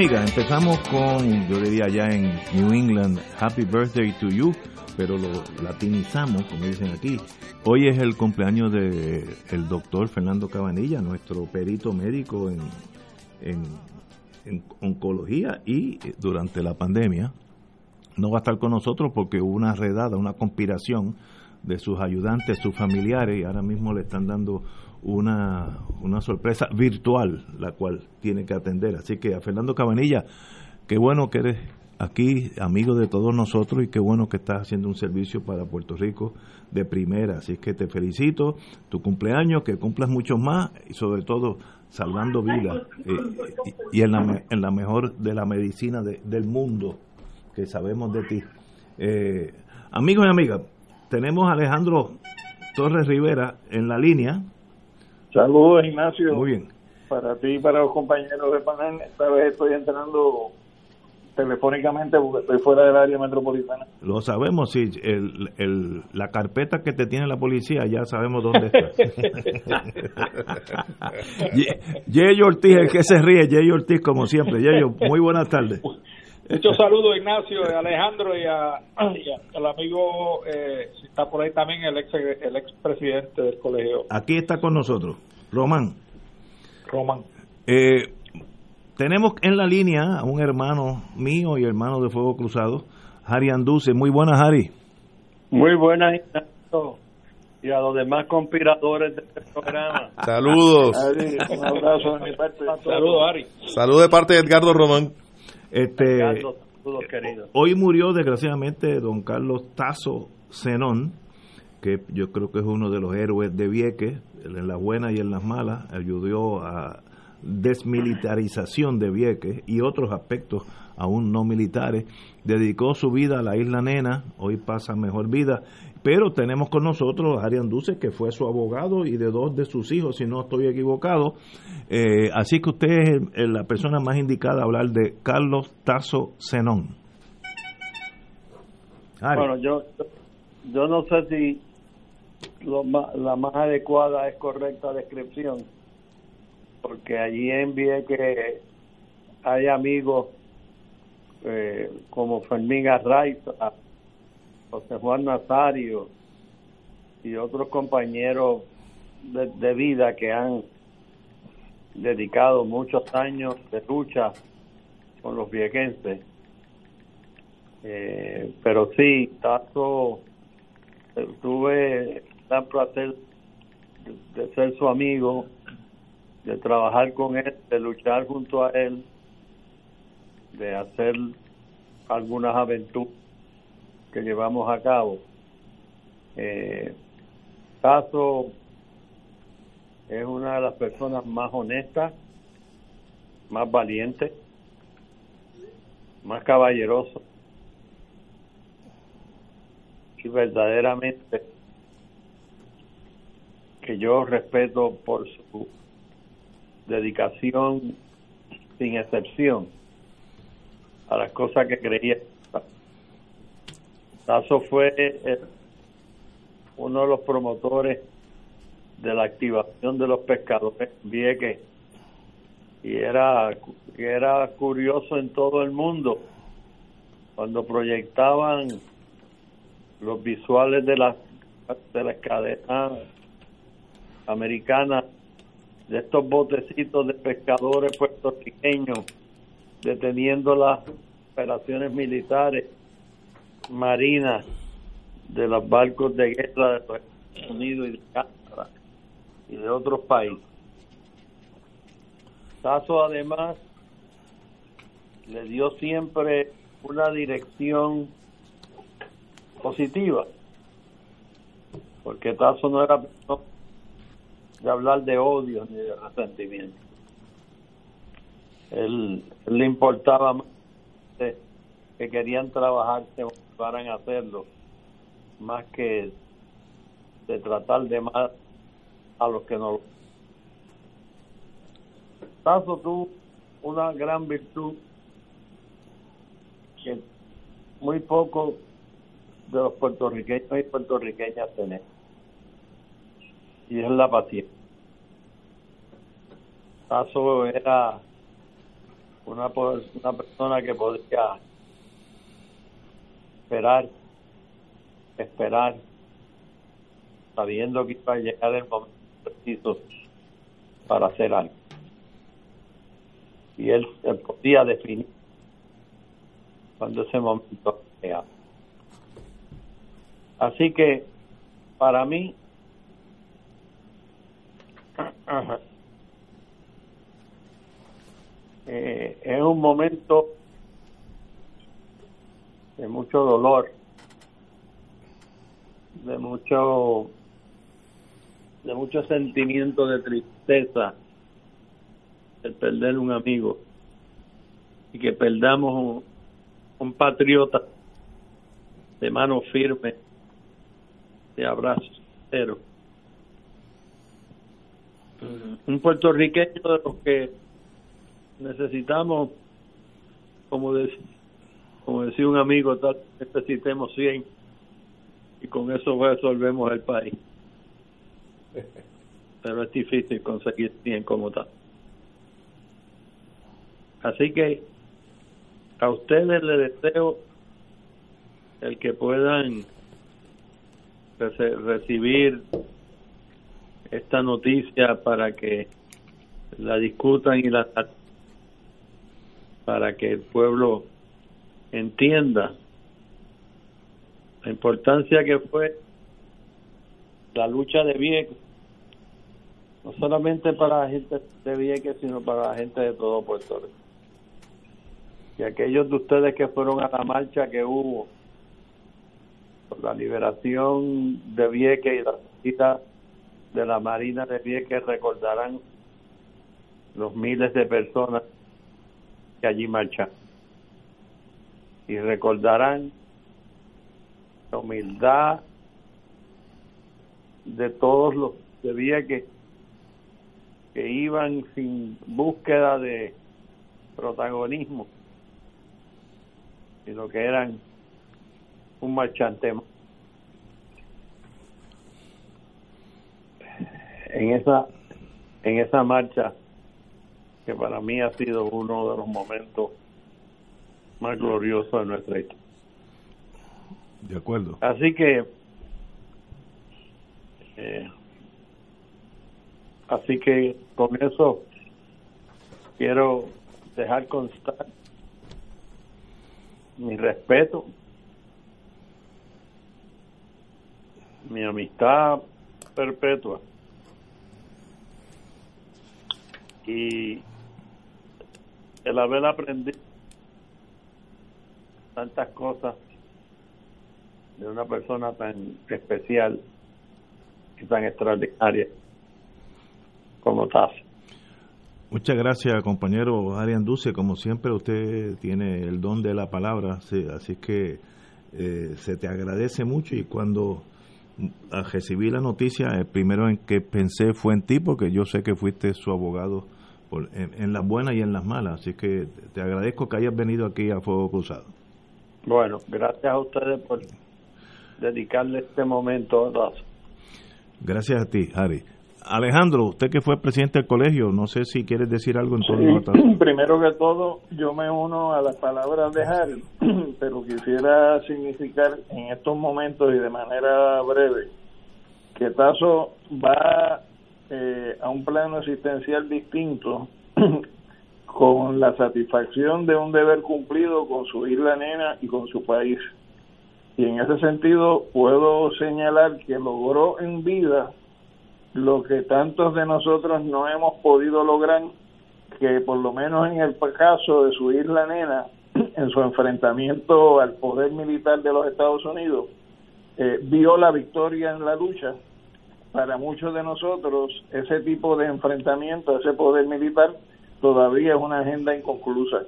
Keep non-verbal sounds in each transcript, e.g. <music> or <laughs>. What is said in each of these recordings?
Amigas, empezamos con, yo diría allá en New England, Happy Birthday to You, pero lo latinizamos, como dicen aquí. Hoy es el cumpleaños del el doctor Fernando Cabanilla, nuestro perito médico en, en, en oncología y durante la pandemia. No va a estar con nosotros porque hubo una redada, una conspiración de sus ayudantes, sus familiares, y ahora mismo le están dando una, una sorpresa virtual, la cual tiene que atender. Así que a Fernando Cabanilla, qué bueno que eres aquí, amigo de todos nosotros, y qué bueno que estás haciendo un servicio para Puerto Rico de primera. Así que te felicito, tu cumpleaños, que cumplas mucho más, y sobre todo salvando vidas, eh, y, en, la, en la mejor de la medicina del mundo que sabemos de ti. Eh, amigos y amigas, tenemos a Alejandro Torres Rivera en la línea. Saludos, Ignacio. Muy bien. Para ti y para los compañeros de panel, esta vez estoy entrando telefónicamente porque estoy fuera del área metropolitana. Lo sabemos, sí. El, el, la carpeta que te tiene la policía, ya sabemos dónde está. <laughs> Yeyo Ortiz, el que se ríe, Yeyo Ortiz, como siempre. Yeyo, muy buenas tardes. Muchos saludos, Ignacio, Alejandro y, a, al amigo, eh, si está por ahí también, el ex, el ex presidente del colegio. Aquí está con nosotros, Román. Román. Eh, tenemos en la línea a un hermano mío y hermano de Fuego Cruzado, Harry Anduce. Muy buenas, Harry. Muy buenas, Ignacio. Y a los demás conspiradores de este programa. Saludos. Ari, un abrazo de mi parte. Saludos, Ari. Saludos de parte de Edgardo Román. Este, Carlos, hoy murió desgraciadamente don Carlos Tazo Zenón, que yo creo que es uno de los héroes de Vieques, en las buenas y en las malas, ayudó a desmilitarización de Vieques y otros aspectos aún no militares, dedicó su vida a la isla Nena, hoy pasa mejor vida, pero tenemos con nosotros a Arián Duce, que fue su abogado y de dos de sus hijos, si no estoy equivocado, eh, así que usted es la persona más indicada a hablar de Carlos Tazo Zenón. Bueno, yo, yo no sé si la más adecuada es correcta descripción, porque allí envié que hay amigos eh, como Fermín Arraiza, José Juan Nazario y otros compañeros de, vida que han dedicado muchos años de lucha con los viequenses. Eh, pero sí, Tazo, eh, tuve gran placer de ser su amigo, de trabajar con él, de luchar junto a él, de hacer algunas aventuras que llevamos a cabo. Eh, Tazo es una de las personas más honestas, más valientes, más caballeroso y verdaderamente que yo respeto por su dedicación sin excepción a las cosas que creía. Tazo fue eh, uno de los promotores de la activación de los pescadores Vieques. Y era, era curioso en todo el mundo cuando proyectaban los visuales de las de las cadenas americanas de estos botecitos de pescadores puertorriqueños deteniendo las operaciones militares marinas de los barcos de guerra de los Estados Unidos y de Canadá y de otros países. Tazo además le dio siempre una dirección positiva, porque Tazo no era de hablar de odio ni de resentimiento. Él, él le importaba más que querían trabajar a hacerlo, más que de tratar de más a los que no lo Tazo tuvo una gran virtud que muy poco de los puertorriqueños y puertorriqueñas tenemos y es la paciencia. Tazo era una, una persona que podía esperar esperar sabiendo que iba a llegar el momento preciso para hacer algo y él, podía definir cuando ese momento sea. Así que para mí eh, es un momento de mucho dolor, de mucho de mucho sentimiento de tristeza el perder un amigo y que perdamos un, patriota de mano firme, de abrazo cero. Un puertorriqueño de los que necesitamos, como, como decía un amigo, necesitemos 100 y con eso resolvemos el país. <laughs> Pero es difícil conseguir 100 como tal. Así que a ustedes les deseo el que puedan recibir esta noticia para que la discutan y la para que el pueblo entienda la importancia que fue la lucha de Vieques, no solamente para la gente de Vieques, sino para la gente de todo Puerto Rico. Y aquellos de ustedes que fueron a la marcha que hubo por la liberación de Vieques y la visita de la Marina de Vieques recordarán los miles de personas que allí marchan y recordarán la humildad de todos los de Vieques que iban sin búsqueda de protagonismo sino que eran un marchante en esa en esa marcha que para mí ha sido uno de los momentos más gloriosos de nuestra historia. De acuerdo. Así que eh, así que con eso quiero dejar constar mi respeto, mi amistad perpetua y el haber aprendido tantas cosas de una persona tan especial y tan extraordinaria como Taz. Muchas gracias, compañero Arian Duce. Como siempre, usted tiene el don de la palabra, así que eh, se te agradece mucho. Y cuando recibí la noticia, el primero en que pensé fue en ti, porque yo sé que fuiste su abogado en, las buenas y en las malas. Así que te agradezco que hayas venido aquí a Fuego Cruzado. Bueno, gracias a ustedes por dedicarle este momento. Gracias a ti, Ari. Alejandro, usted que fue presidente del colegio, no sé si quieres decir algo en torno <clears throat> Primero que todo, yo me uno a las palabras de Harry. <clears throat> pero quisiera significar en estos momentos y de manera breve que Tazo va eh, a un plano existencial distinto <clears throat> con la satisfacción de un deber cumplido con su isla nena y con su país. Y en ese sentido puedo señalar que logró en vida lo que tantos de nosotros no hemos podido lograr, que por lo menos en el caso de su isla nena, <clears throat> en su enfrentamiento al poder militar de los Estados Unidos, eh, vio la victoria en la lucha. Para muchos de nosotros, ese tipo de enfrentamiento, ese poder militar, todavía es una agenda inconclusa.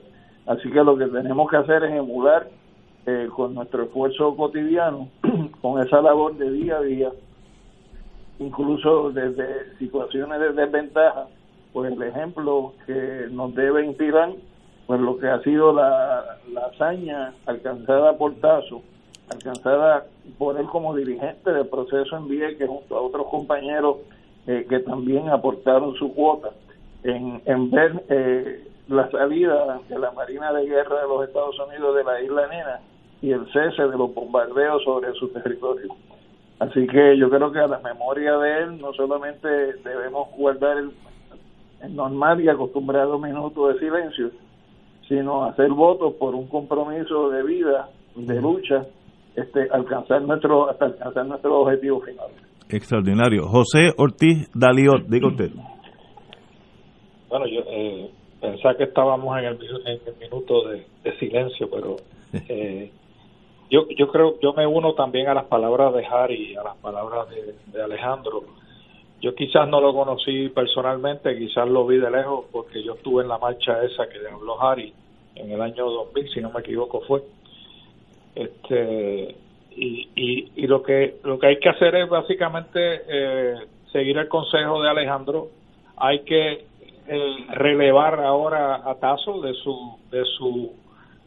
Así que lo que tenemos que hacer es emular eh, con nuestro esfuerzo cotidiano, <clears throat> con esa labor de día a día, incluso desde situaciones de desventaja, pues el ejemplo que nos debe inspirar, pues lo que ha sido la, hazaña alcanzada por Tazo, alcanzada por él como dirigente del proceso en que junto a otros compañeros eh, que también aportaron su cuota en, en ver eh, la salida de la Marina de Guerra de los Estados Unidos de la isla Nena y el cese de los bombardeos sobre su territorio. Así que yo creo que a la memoria de él no solamente debemos guardar el, normal y acostumbrado minuto de silencio, sino hacer votos por un compromiso de vida, de lucha, este, alcanzar nuestro, hasta alcanzar nuestro objetivo final. Extraordinario. José Ortiz Daliot, diga usted. Bueno, yo eh, pensaba que estábamos en el, en el minuto de, silencio, pero <laughs> eh, yo, yo creo, yo me uno también a las palabras de Harry, a las palabras de, Alejandro. Yo quizás no lo conocí personalmente, quizás lo vi de lejos porque yo estuve en la marcha esa que habló Harry en el año 2000, si no me equivoco fue. Este y, y, y lo que lo que hay que hacer es básicamente eh, seguir el consejo de Alejandro. Hay que eh, relevar ahora a Tazo de su de su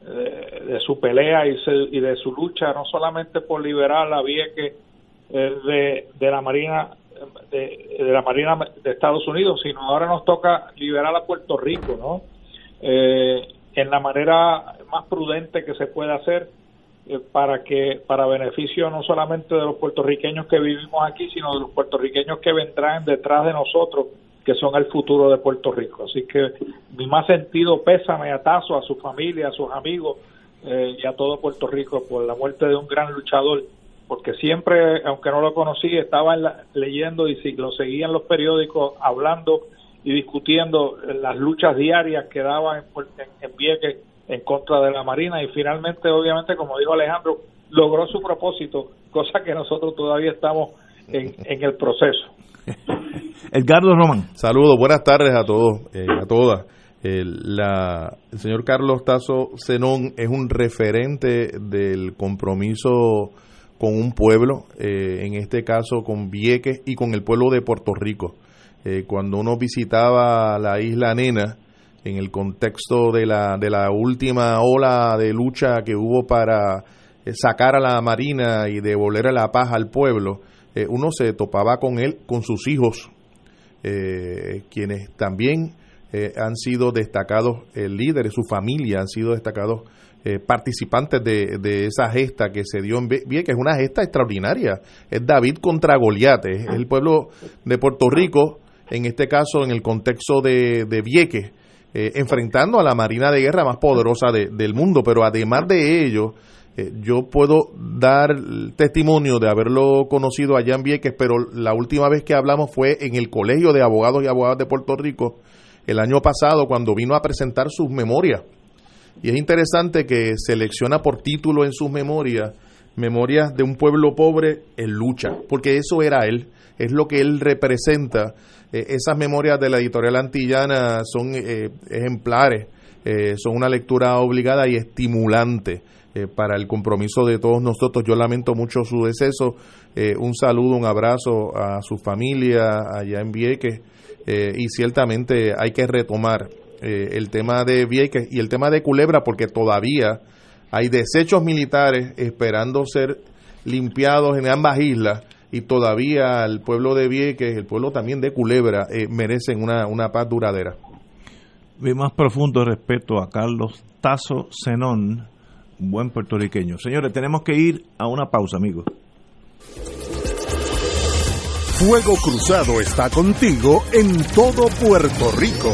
de, su pelea y, de su lucha no solamente por liberar la Vieque eh, de, de la Marina de, de, la Marina de Estados Unidos, sino ahora nos toca liberar a Puerto Rico, ¿no? Eh, en la manera más prudente que se puede hacer eh, para que para beneficio no solamente de los puertorriqueños que vivimos aquí, sino de los puertorriqueños que vendrán detrás de nosotros que son el futuro de Puerto Rico. Así que mi más sentido pésame a Tazo, a su familia, a sus amigos eh, y a todo Puerto Rico por la muerte de un gran luchador, porque siempre, aunque no lo conocí, estaba leyendo y si, lo seguía en los periódicos hablando y discutiendo las luchas diarias que daba en, en, en en contra de la Marina y finalmente, obviamente, como dijo Alejandro, logró su propósito, cosa que nosotros todavía estamos en el proceso. Edgardo Román. Saludos, buenas tardes a todos, eh, a todas. El, señor Carlos Tazo Zenón es un referente del compromiso con un pueblo, eh, en este caso con Vieques y con el pueblo de Puerto Rico. Eh, cuando uno visitaba la isla Nena, en el contexto de la, de la última ola de lucha que hubo para sacar a la Marina y devolver la paz al pueblo, eh, uno se topaba con él, con sus hijos, eh, quienes también eh, han sido destacados líderes, su familia han sido destacados participantes de, esa gesta que se dio en Vieques, que es una gesta extraordinaria. Es David contra Goliat, es el pueblo de Puerto Rico, en este caso en el contexto de, de Vieques, enfrentando a la Marina de Guerra más poderosa del mundo, pero además de ello, eh, yo puedo dar testimonio de haberlo conocido allá en Vieques, pero la última vez que hablamos fue en el Colegio de Abogados y Abogadas de Puerto Rico el año pasado cuando vino a presentar sus memorias. Y es interesante que selecciona por título en sus memorias Memorias de un pueblo pobre en lucha, porque eso era él, es lo que él representa. Eh, esas memorias de la editorial antillana son eh, ejemplares, son una lectura obligada y estimulante eh, para el compromiso de todos nosotros. Yo lamento mucho su deceso. Eh, un saludo, un abrazo a su familia allá en Vieques. Eh, y ciertamente hay que retomar el tema de Vieques y el tema de Culebra porque todavía hay desechos militares esperando ser limpiados en ambas islas y todavía el pueblo de Vieques, el pueblo también de Culebra, merecen una, una paz duradera. Mi más profundo respeto a Carlos Tazo Zenón, buen puertorriqueño. Señores, tenemos que ir a una pausa, amigos. Fuego Cruzado está contigo en todo Puerto Rico.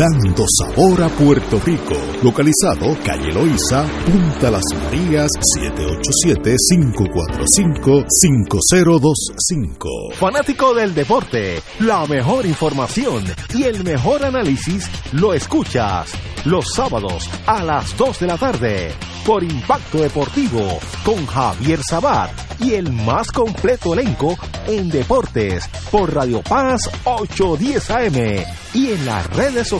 dando sabor a Puerto Rico. Localizado calle Loíza, Punta Las Marías, 787-545-5025. Fanático del deporte, la mejor información y el mejor análisis lo escuchas los sábados a las 2 de la tarde por Impacto Deportivo con Javier Sabat y el más completo elenco en deportes por Radio Paz 810 AM y en las redes sociales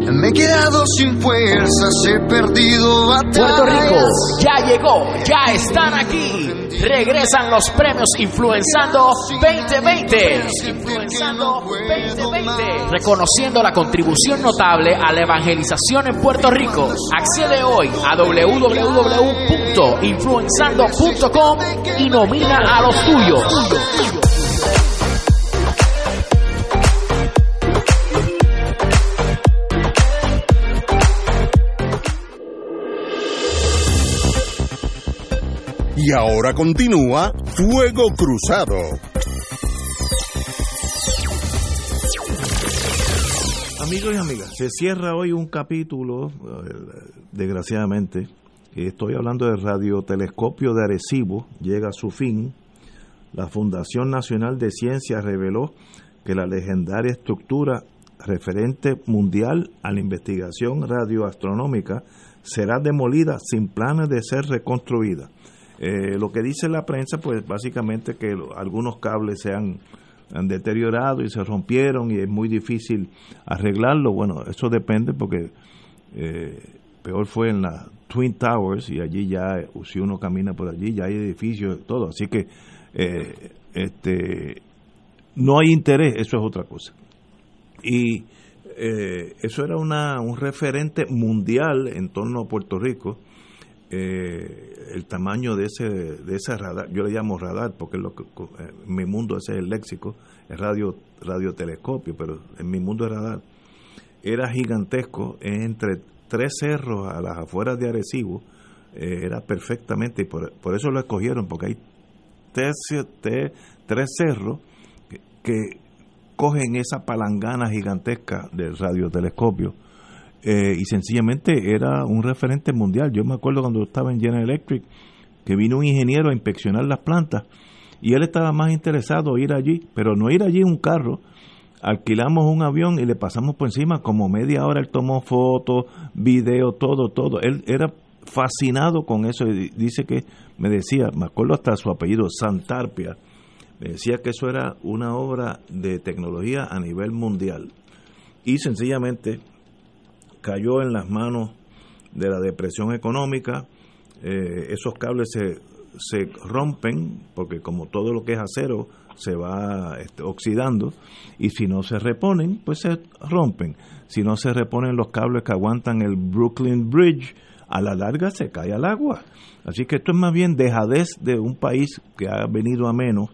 Me he quedado sin fuerzas, he perdido batallas. Puerto Rico ya llegó, ya están aquí. Regresan los premios Influenzando 2020. Influenzando 2020. Reconociendo la contribución notable a la evangelización en Puerto Rico. Accede hoy a www.influenzando.com y nomina a los tuyos. Y ahora continúa Fuego Cruzado. Amigos y amigas, se cierra hoy un capítulo, eh, desgraciadamente, estoy hablando del radiotelescopio de Arecibo, llega a su fin. La Fundación Nacional de Ciencias reveló que la legendaria estructura referente mundial a la investigación radioastronómica será demolida sin planes de ser reconstruida. Eh, lo que dice la prensa, pues básicamente que algunos cables se han, deteriorado y se rompieron y es muy difícil arreglarlo. Bueno, eso depende porque eh, peor fue en la Twin Towers y allí ya, si uno camina por allí, ya hay edificios, todo. Así que eh, este no hay interés, eso es otra cosa. Y eso era una, un referente mundial en torno a Puerto Rico eh, el tamaño de ese de ese radar, yo le llamo radar porque lo que, en mi mundo ese es el léxico, el radio radiotelescopio, pero en mi mundo el radar era gigantesco entre tres cerros a las afueras de Arecibo, eh, era perfectamente, y por, por, eso lo escogieron, porque hay tres, tres cerros que, que cogen esa palangana gigantesca del radiotelescopio eh, y sencillamente era un referente mundial. Yo me acuerdo cuando estaba en General Electric que vino un ingeniero a inspeccionar las plantas y él estaba más interesado en ir allí, pero no ir allí en un carro. Alquilamos un avión y le pasamos por encima como media hora. Él tomó fotos, video, todo, todo. Él era fascinado con eso y dice que me decía, me acuerdo hasta su apellido, Santarpia, me decía que eso era una obra de tecnología a nivel mundial. Y sencillamente cayó en las manos de la depresión económica, eh, esos cables se, se rompen, porque como todo lo que es acero se va este, oxidando, y si no se reponen, pues se rompen. Si no se reponen los cables que aguantan el Brooklyn Bridge, a la larga se cae al agua. Así que esto es más bien dejadez de un país que ha venido a menos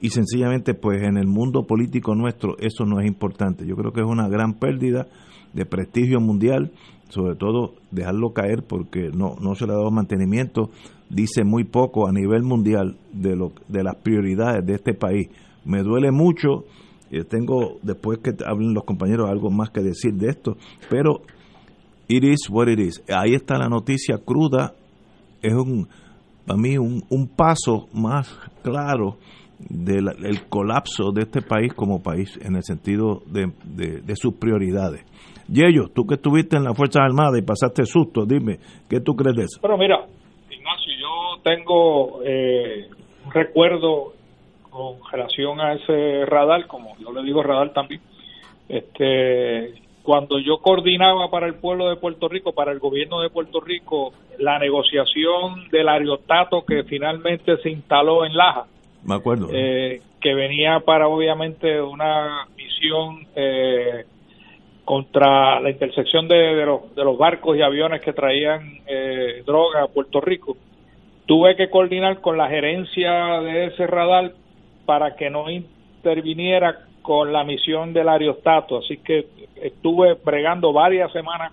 y sencillamente pues en el mundo político nuestro eso no es importante. Yo creo que es una gran pérdida de prestigio mundial, sobre todo dejarlo caer porque no, no se le ha dado mantenimiento, dice muy poco a nivel mundial de, lo, de las prioridades de este país. Me duele mucho, eh, tengo después que hablen los compañeros algo más que decir de esto, pero it is what it is. Ahí está la noticia cruda, es un para mí un, un paso más claro del el colapso de este país como país en el sentido de, de, sus prioridades. Yello, tú que estuviste en las Fuerzas Armadas y pasaste susto, dime, ¿qué tú crees de eso? Pero mira, Ignacio, yo tengo eh, un recuerdo con relación a ese radar, como yo le digo radar también, este cuando yo coordinaba para el pueblo de Puerto Rico, para el gobierno de Puerto Rico, la negociación del aerostato que finalmente se instaló en Laja. Me acuerdo. Eh, que venía para obviamente una misión eh, contra la intersección de, los, de los barcos y aviones que traían eh, droga a Puerto Rico. Tuve que coordinar con la gerencia de ese radar para que no interviniera con la misión del aerostato, así que estuve bregando varias semanas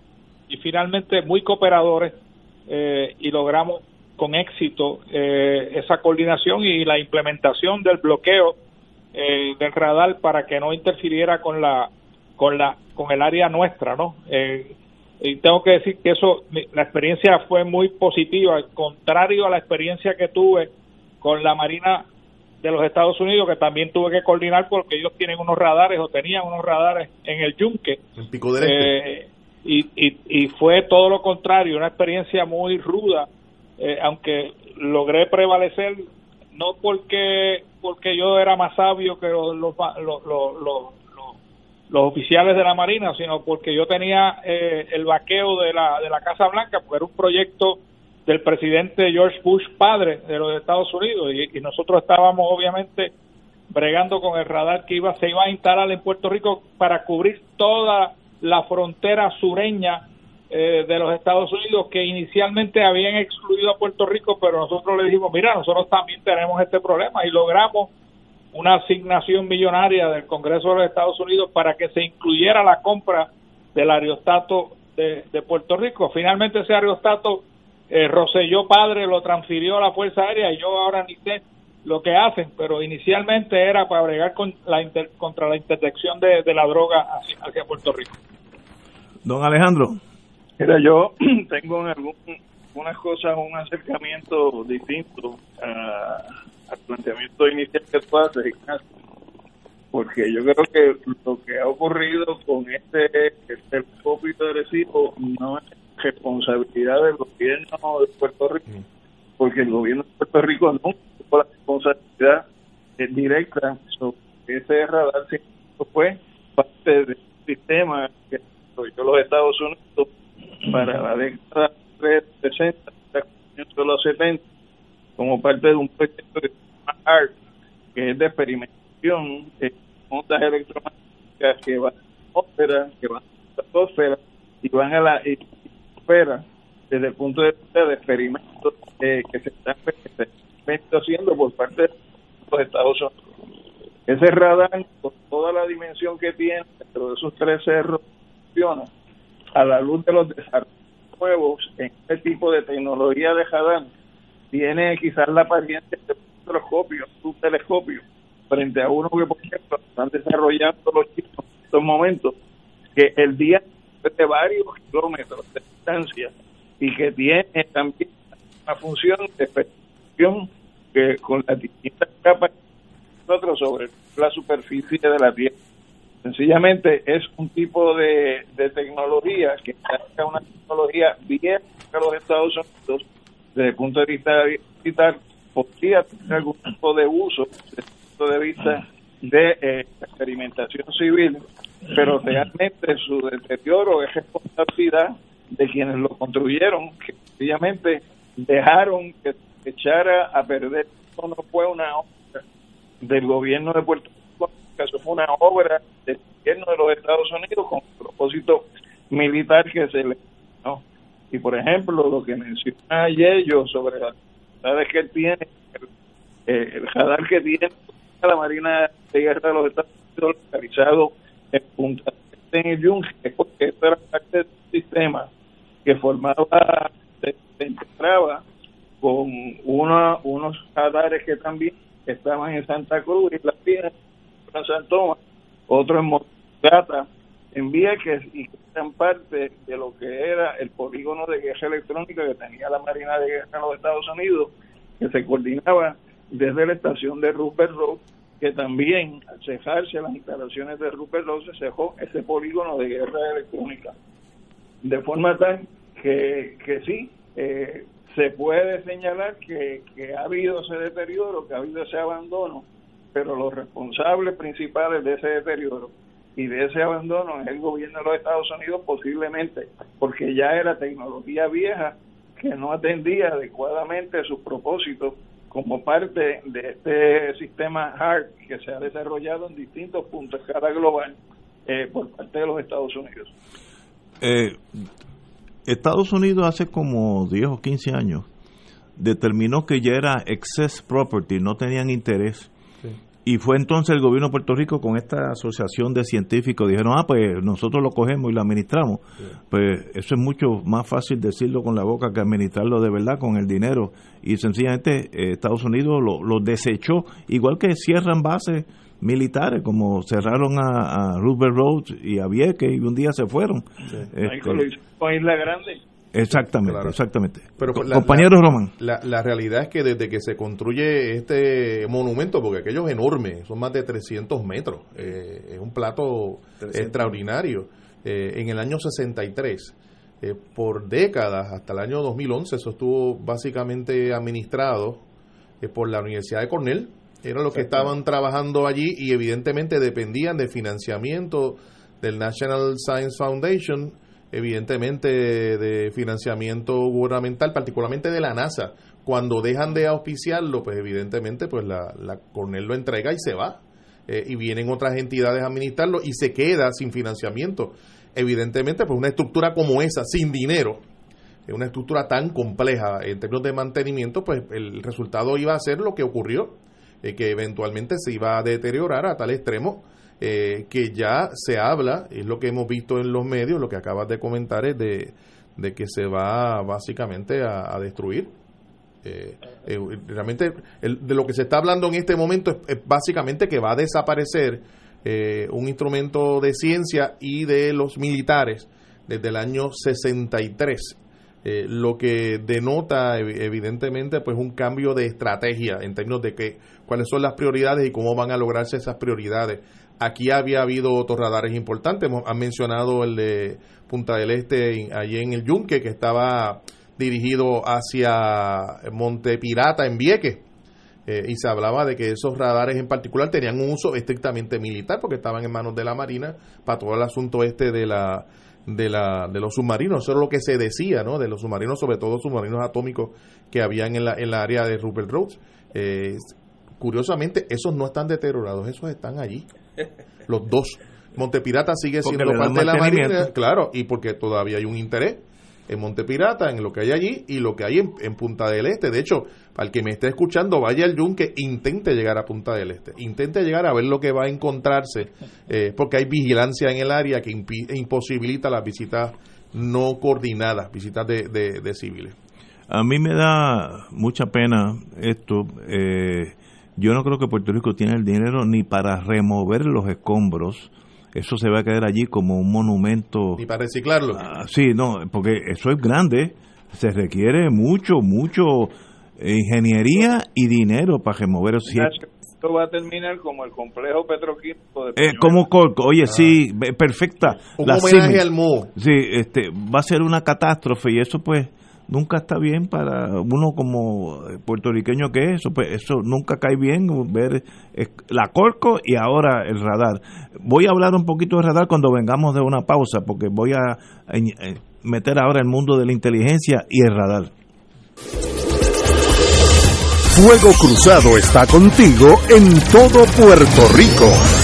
y finalmente muy cooperadores eh, y logramos con éxito eh, esa coordinación y la implementación del bloqueo eh, del radar para que no interfiriera con la con la con el área nuestra, ¿no? y tengo que decir que eso la experiencia fue muy positiva, al contrario a la experiencia que tuve con la Marina de los Estados Unidos que también tuve que coordinar porque ellos tienen unos radares o tenían unos radares en el yunque. En Pico eh, y, y, y, fue todo lo contrario, una experiencia muy ruda, eh, aunque logré prevalecer no porque porque yo era más sabio que los, los, los, los, los oficiales de la Marina, sino porque yo tenía eh, el vaqueo de la, de la Casa Blanca, porque era un proyecto del presidente George Bush padre de los Estados Unidos y, nosotros estábamos obviamente bregando con el radar que iba se iba a instalar en Puerto Rico para cubrir toda la frontera sureña eh, de los Estados Unidos que inicialmente habían excluido a Puerto Rico pero nosotros le dijimos mira nosotros también tenemos este problema y logramos una asignación millonaria del Congreso de los Estados Unidos para que se incluyera la compra del aerostato de, de Puerto Rico finalmente ese aerostato eh, Roselló padre lo transfirió a la Fuerza Aérea y yo ahora ni sé lo que hacen, pero inicialmente era para bregar con la contra la interdicción de, la droga hacia, Puerto Rico. Don Alejandro. Mira, yo <clears throat> tengo en algunas cosas un acercamiento distinto al planteamiento inicial que tú haces, porque yo creo que lo que ha ocurrido con este, este telescopio agresivo no es responsabilidad del gobierno de Puerto Rico, mm. porque el gobierno de Puerto Rico no tuvo la responsabilidad directa sobre ese radar, fue parte del sistema que desarrolló los Estados Unidos para la década de 60, de los 70, como parte de un proyecto que Que es de experimentación de ondas electromagnéticas que van a la atmósfera, que van a la atmósfera y van a la desde el punto de vista de experimentos eh, que se están haciendo por parte de los Estados Unidos. Ese radar, con toda la dimensión que tiene dentro de esos tres cerros, funciona a la luz de los desarrollos nuevos en este tipo de tecnología de radar, tiene quizás la apariencia de telescopio, un telescopio, frente a uno que, por ejemplo, están desarrollando los chicos en estos momentos, que el día de varios kilómetros de distancia y que tiene también una función de percepción que con las distintas capas nosotros sobre la superficie de la Tierra. Sencillamente es un tipo de, tecnología que es una tecnología bien a los Estados Unidos desde el punto de vista militar podría tener algún tipo de uso desde el punto de vista de eh, experimentación civil pero realmente su deterioro es responsabilidad de quienes lo construyeron, que sencillamente dejaron que echara a perder. Esto no fue una obra del gobierno de Puerto Rico, eso fue una obra del gobierno de los Estados Unidos con propósito militar que se le ¿no? Y por ejemplo, lo que menciona Yello sobre las actividades que él tiene, el, el radar que tiene la Marina de Guerra de los Estados Unidos localizado en Punta en el Yunque, porque esto era formaba, se, integraba con una, unos radares que también estaban en Santa Cruz y la en San Tomás, otro en Montegata, en Vieques y que eran parte de lo que era el polígono de guerra electrónica que tenía la Marina de Guerra en los Estados Unidos, que se coordinaba desde la estación de Rupert Road, que también al cejarse las instalaciones de Rupert Road se cejó ese polígono de guerra electrónica. De forma tal que, que sí, eh, se puede señalar que, que ha habido ese deterioro, que ha habido ese abandono, pero los responsables principales de ese deterioro y de ese abandono es el gobierno de los Estados Unidos posiblemente, porque ya era tecnología vieja que no atendía adecuadamente sus propósitos como parte de este sistema HART que se ha desarrollado en distintos puntos de escala global eh, por parte de los Estados Unidos. Eh, Estados Unidos hace como 10 o 15 años determinó que ya era excess property, no tenían interés y fue entonces el gobierno de Puerto Rico con esta asociación de científicos, dijeron, ah, pues nosotros lo cogemos y lo administramos. Pues eso es mucho más fácil decirlo con la boca que administrarlo de verdad con el dinero. Y sencillamente eh, Estados Unidos lo, desechó, igual que cierran bases militares, como cerraron a, a Roosevelt Road y a Vieques y un día se fueron. Sí. Este, Isla Grande. Exactamente, exactamente. Pero compañero Román. La, la, realidad es que desde que se construye este monumento, porque aquello es enorme, son más de 300 metros, eh, es un plato extraordinario. Eh, en el año 63, eh, por décadas, hasta el año 2011, eso estuvo básicamente administrado por la Universidad de Cornell. Eran los que estaban trabajando allí y evidentemente dependían de financiamiento del National Science Foundation evidentemente de financiamiento gubernamental, particularmente de la NASA. Cuando dejan de auspiciarlo, pues evidentemente pues la, la Cornell lo entrega y se va. Eh, y vienen otras entidades a administrarlo y se queda sin financiamiento. Evidentemente, pues una estructura como esa, sin dinero, es una estructura tan compleja en términos de mantenimiento, pues el resultado iba a ser lo que ocurrió, eh, que eventualmente se iba a deteriorar a tal extremo eh, que ya se habla, es lo que hemos visto en los medios, lo que acabas de comentar es de, que se va básicamente a, destruir. Eh, eh, realmente de lo que se está hablando en este momento es, básicamente que va a desaparecer un instrumento de ciencia y de los militares desde el año 63. lo que denota evidentemente pues un cambio de estrategia en términos de que cuáles son las prioridades y cómo van a lograrse esas prioridades Aquí había habido otros radares importantes. Han mencionado el de Punta del Este, allí en el Yunque, que estaba dirigido hacia Monte Pirata, en Vieques. Eh, y se hablaba de que esos radares en particular tenían un uso estrictamente militar porque estaban en manos de la Marina para todo el asunto este de la de, la, de los submarinos. Eso es lo que se decía, ¿no? De los submarinos, sobre todo submarinos atómicos que habían en la, en la área de Rupert Roads. Eh, curiosamente, esos no están deteriorados, esos están allí. Los dos. Montepirata sigue siendo parte de la Marina, claro, y porque todavía hay un interés en Montepirata, en lo que hay allí y lo que hay en, Punta del Este. De hecho, al que me esté escuchando, vaya al Yunque, intente llegar a Punta del Este, intente llegar a ver lo que va a encontrarse, eh, porque hay vigilancia en el área que imposibilita las visitas no coordinadas, visitas de, de, civiles. A mí me da mucha pena esto. Eh, yo no creo que Puerto Rico tiene el dinero ni para remover los escombros. Eso se va a quedar allí como un monumento. Ni para reciclarlo. Ah, sí, no, porque eso es grande. Se requiere mucho, mucho ingeniería y dinero para remover eso. Esto va a terminar como el complejo petroquímico de eh, como Oye, sí, ah. perfecta. Un homenaje al Mo. Sí, este, va a ser una catástrofe y eso pues nunca está bien para uno como puertorriqueño que es eso, pues eso nunca cae bien ver la Corco y ahora el radar. Voy a hablar un poquito de radar cuando vengamos de una pausa porque voy a meter ahora el mundo de la inteligencia y el radar. Fuego Cruzado está contigo en todo Puerto Rico.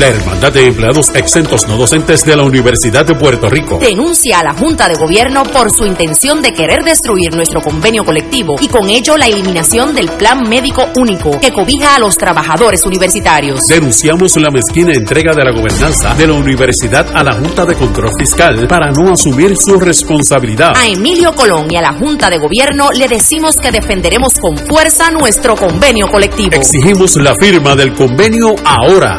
La Hermandad de Empleados Exentos No Docentes de la Universidad de Puerto Rico denuncia a la Junta de Gobierno por su intención de querer destruir nuestro convenio colectivo y con ello la eliminación del Plan Médico Único que cobija a los trabajadores universitarios. Denunciamos la mezquina entrega de la gobernanza de la universidad a la Junta de Control Fiscal para no asumir su responsabilidad. A Emilio Colón y a la Junta de Gobierno le decimos que defenderemos con fuerza nuestro convenio colectivo. Exigimos la firma del convenio ahora.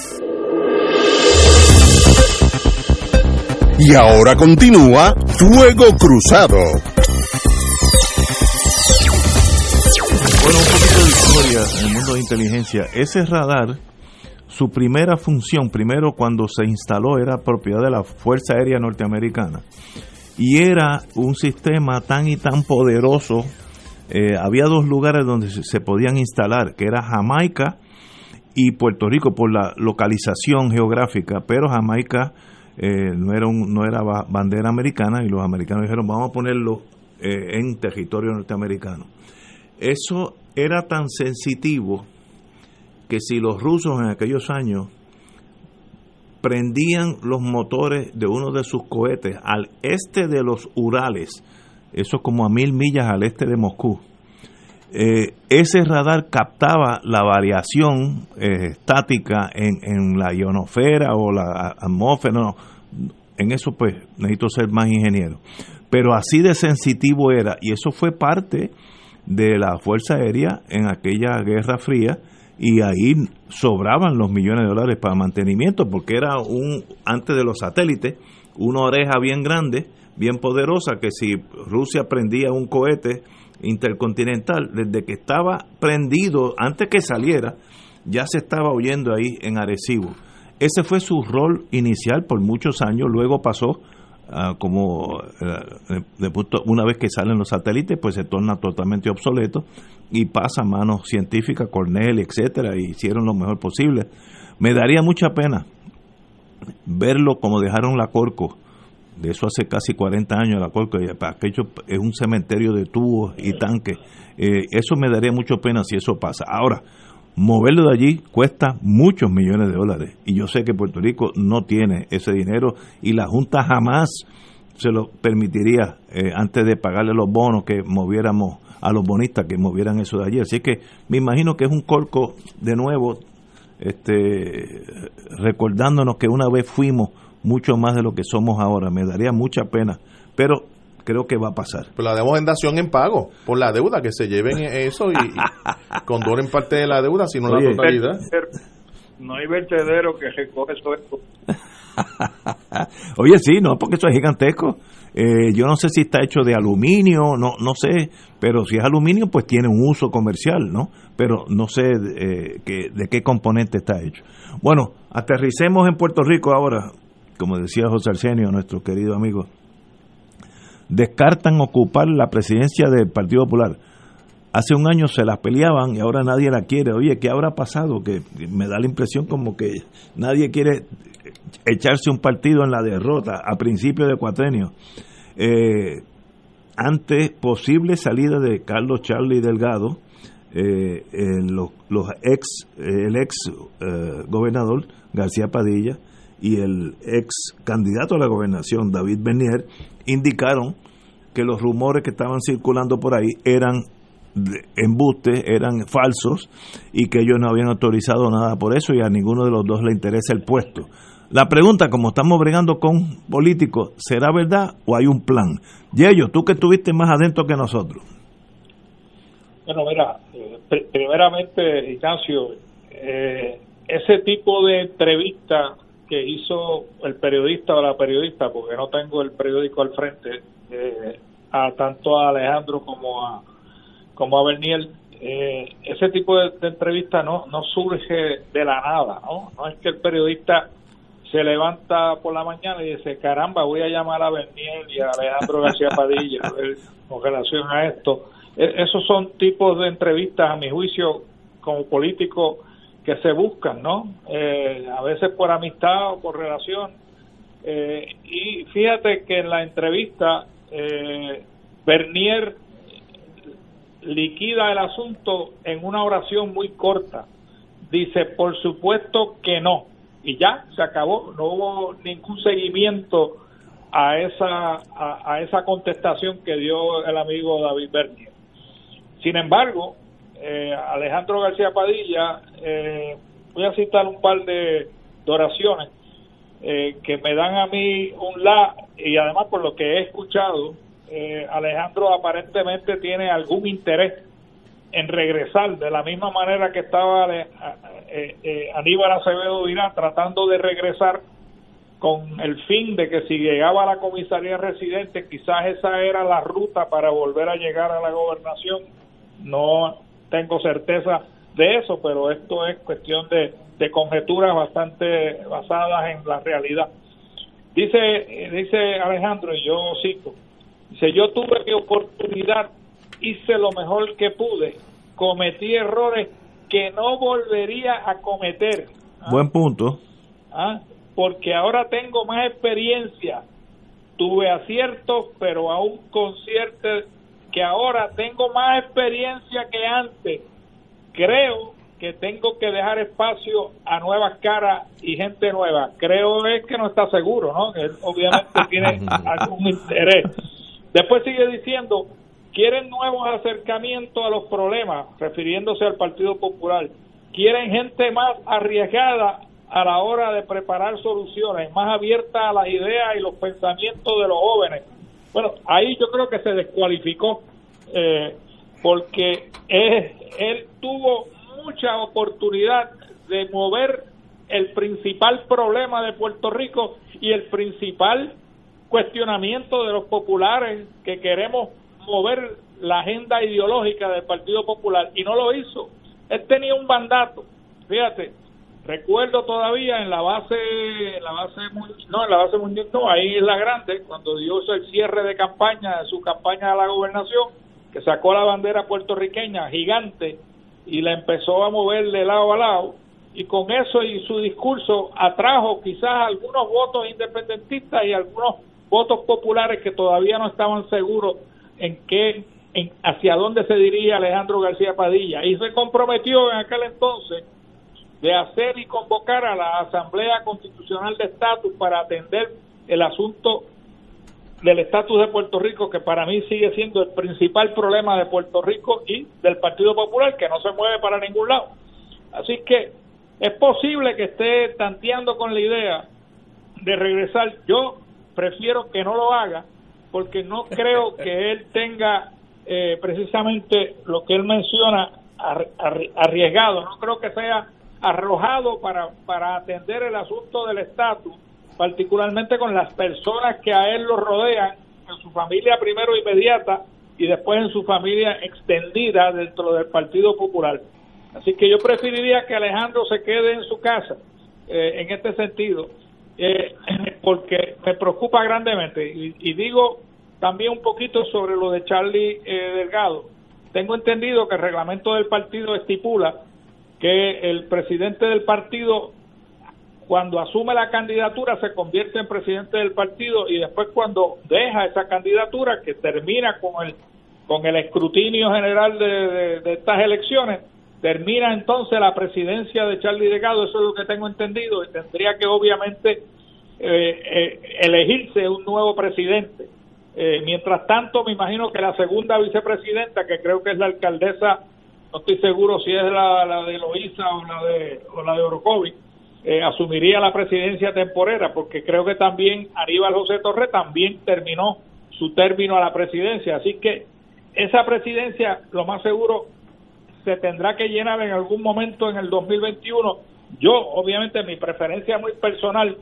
Y ahora continúa Fuego Cruzado. Bueno, un poquito de historia en el mundo de inteligencia. Ese radar, su primera función, primero cuando se instaló, era propiedad de la Fuerza Aérea Norteamericana. Y era un sistema tan y tan poderoso. Eh, había dos lugares donde se podían instalar, que era Jamaica y Puerto Rico por la localización geográfica, pero Jamaica eh, no era no era bandera americana y los americanos dijeron vamos a ponerlo eh, en territorio norteamericano. Eso era tan sensitivo que si los rusos en aquellos años prendían los motores de uno de sus cohetes al este de los Urales, eso como a mil millas al este de Moscú, eh, ese radar captaba la variación eh, estática en, en, la ionosfera o la atmósfera. No, en eso pues necesito ser más ingeniero. Pero así de sensitivo era y eso fue parte de la Fuerza Aérea en aquella Guerra Fría y ahí sobraban los millones de dólares para mantenimiento porque era un antes de los satélites una oreja bien grande, bien poderosa que si Rusia prendía un cohete intercontinental, desde que estaba prendido, antes que saliera, ya se estaba oyendo ahí en Arecibo. Ese fue su rol inicial por muchos años, luego pasó uh, como punto, una vez que salen los satélites, pues se torna totalmente obsoleto y pasa a manos científicas, Cornell, etcétera, y hicieron lo mejor posible. Me daría mucha pena verlo como dejaron la Corco, de eso hace casi 40 años la Corco, aquello es un cementerio de tubos y tanques. Eh, eso me daría mucho pena si eso pasa. Ahora, moverlo de allí cuesta muchos millones de dólares y yo sé que Puerto Rico no tiene ese dinero y la Junta jamás se lo permitiría eh, antes de pagarle los bonos que moviéramos a los bonistas que movieran eso de allí. Así que me imagino que es un corco de nuevo este recordándonos que una vez fuimos mucho más de lo que somos ahora. Me daría mucha pena, pero creo que va a pasar. Pero la demos en dación en pago por la deuda, que se lleven <laughs> eso y, y condoren parte de la deuda, sino la totalidad. No hay vertedero que recoge eso. <laughs> Oye, sí, no, porque eso es gigantesco. Eh, yo no sé si está hecho de aluminio, no, no sé, pero si es aluminio, pues tiene un uso comercial, ¿no? Pero no sé eh, que, de qué componente está hecho. Bueno, aterricemos en Puerto Rico ahora, como decía José Arsenio, nuestro querido amigo. Descartan ocupar la presidencia del Partido Popular. Hace un año se las peleaban y ahora nadie la quiere. Oye, ¿qué habrá pasado? Que me da la impresión como que nadie quiere echarse un partido en la derrota a principio de cuatrenio. Eh, ante posible salida de Carlos Charlie Delgado, eh, los, ex, el ex eh, gobernador García Padilla y el ex candidato a la gobernación David Bernier indicaron que los rumores que estaban circulando por ahí eran embustes, eran falsos y que ellos no habían autorizado nada por eso y a ninguno de los dos le interesa el puesto. La pregunta, como estamos bregando con políticos, ¿será verdad o hay un plan? Yello, tú que estuviste más adentro que nosotros. Bueno, mira, eh, primeramente, Ignacio, eh, ese tipo de entrevista que hizo el periodista o la periodista, porque no tengo el periódico al frente, eh, a tanto a Alejandro como a como a Bernier, eh, ese tipo de, entrevista no no surge de la nada, ¿no? Es que el periodista se levanta por la mañana y dice, caramba, voy a llamar a Bernier y a Alejandro García Padilla con relación a esto. E, esos son tipos de entrevistas, a mi juicio, como político, que se buscan, ¿no? Eh, a veces por amistad o por relación. Eh, y fíjate que en la entrevista, eh, Bernier liquida el asunto en una oración muy corta. Dice, por supuesto que no. Y ya, se acabó. No hubo ningún seguimiento a esa, a, esa contestación que dio el amigo David Bernier. Sin embargo, eh, Alejandro García Padilla, eh, voy a citar un par de, oraciones eh, que me dan a mí un la, y además por lo que he escuchado, Alejandro aparentemente tiene algún interés en regresar de la misma manera que estaba Aníbal Acevedo Virán tratando de regresar con el fin de que si llegaba a la comisaría residente quizás esa era la ruta para volver a llegar a la gobernación no tengo certeza de eso, pero esto es cuestión de, de conjeturas bastante basadas en la realidad. Dice, dice Alejandro, y yo cito, dice, yo tuve mi oportunidad, hice lo mejor que pude, cometí errores que no volvería a cometer. ¿Ah? Buen punto. ¿Ah? Porque ahora tengo más experiencia, tuve aciertos, pero aún con cierta que ahora tengo más experiencia que antes, creo que tengo que dejar espacio a nuevas caras y gente nueva. Creo es que no está seguro, ¿no? Él obviamente <laughs> tiene algún interés. Después sigue diciendo, quieren nuevos acercamientos a los problemas, refiriéndose al Partido Popular. Quieren gente más arriesgada a la hora de preparar soluciones, más abierta a las ideas y los pensamientos de los jóvenes bueno, ahí yo creo que se descualificó eh, porque él, tuvo mucha oportunidad de mover el principal problema de Puerto Rico y el principal cuestionamiento de los populares que queremos mover la agenda ideológica del Partido Popular y no lo hizo. Él tenía un mandato, fíjate, Recuerdo todavía en la base, en la base, no, en la base mundial, no, ahí es la grande, cuando dio el cierre de campaña, su campaña a la gobernación, que sacó la bandera puertorriqueña gigante y la empezó a mover de lado a lado, y con eso y su discurso atrajo quizás algunos votos independentistas y algunos votos populares que todavía no estaban seguros en qué, en, hacia dónde se diría Alejandro García Padilla, y se comprometió en aquel entonces de hacer y convocar a la Asamblea Constitucional de Estatus para atender el asunto del estatus de Puerto Rico, que para mí sigue siendo el principal problema de Puerto Rico y del Partido Popular, que no se mueve para ningún lado. Así que es posible que esté tanteando con la idea de regresar. Yo prefiero que no lo haga, porque no creo <laughs> que él tenga eh, precisamente lo que él menciona arriesgado. No creo que sea arrojado para, para atender el asunto del estatus, particularmente con las personas que a él lo rodean, en su familia primero inmediata y después en su familia extendida dentro del Partido Popular. Así que yo preferiría que Alejandro se quede en su casa eh, en este sentido, eh, <clears throat> porque me preocupa grandemente. Y, y, digo también un poquito sobre lo de Charlie eh, Delgado. Tengo entendido que el reglamento del partido estipula que el presidente del partido cuando asume la candidatura se convierte en presidente del partido y después cuando deja esa candidatura que termina con el con el escrutinio general de, estas elecciones, termina entonces la presidencia de Charlie Delgado, eso es lo que tengo entendido, y tendría que obviamente eh, eh, elegirse un nuevo presidente. Eh, mientras tanto, me imagino que la segunda vicepresidenta, que creo que es la alcaldesa, no estoy seguro si es la, de Loíza o la de, o la de Orocovi, asumiría la presidencia temporera, porque creo que también Aníbal José Torre también terminó su término a la presidencia. Así que esa presidencia, lo más seguro, se tendrá que llenar en algún momento en el 2021. Yo, obviamente, mi preferencia muy personal,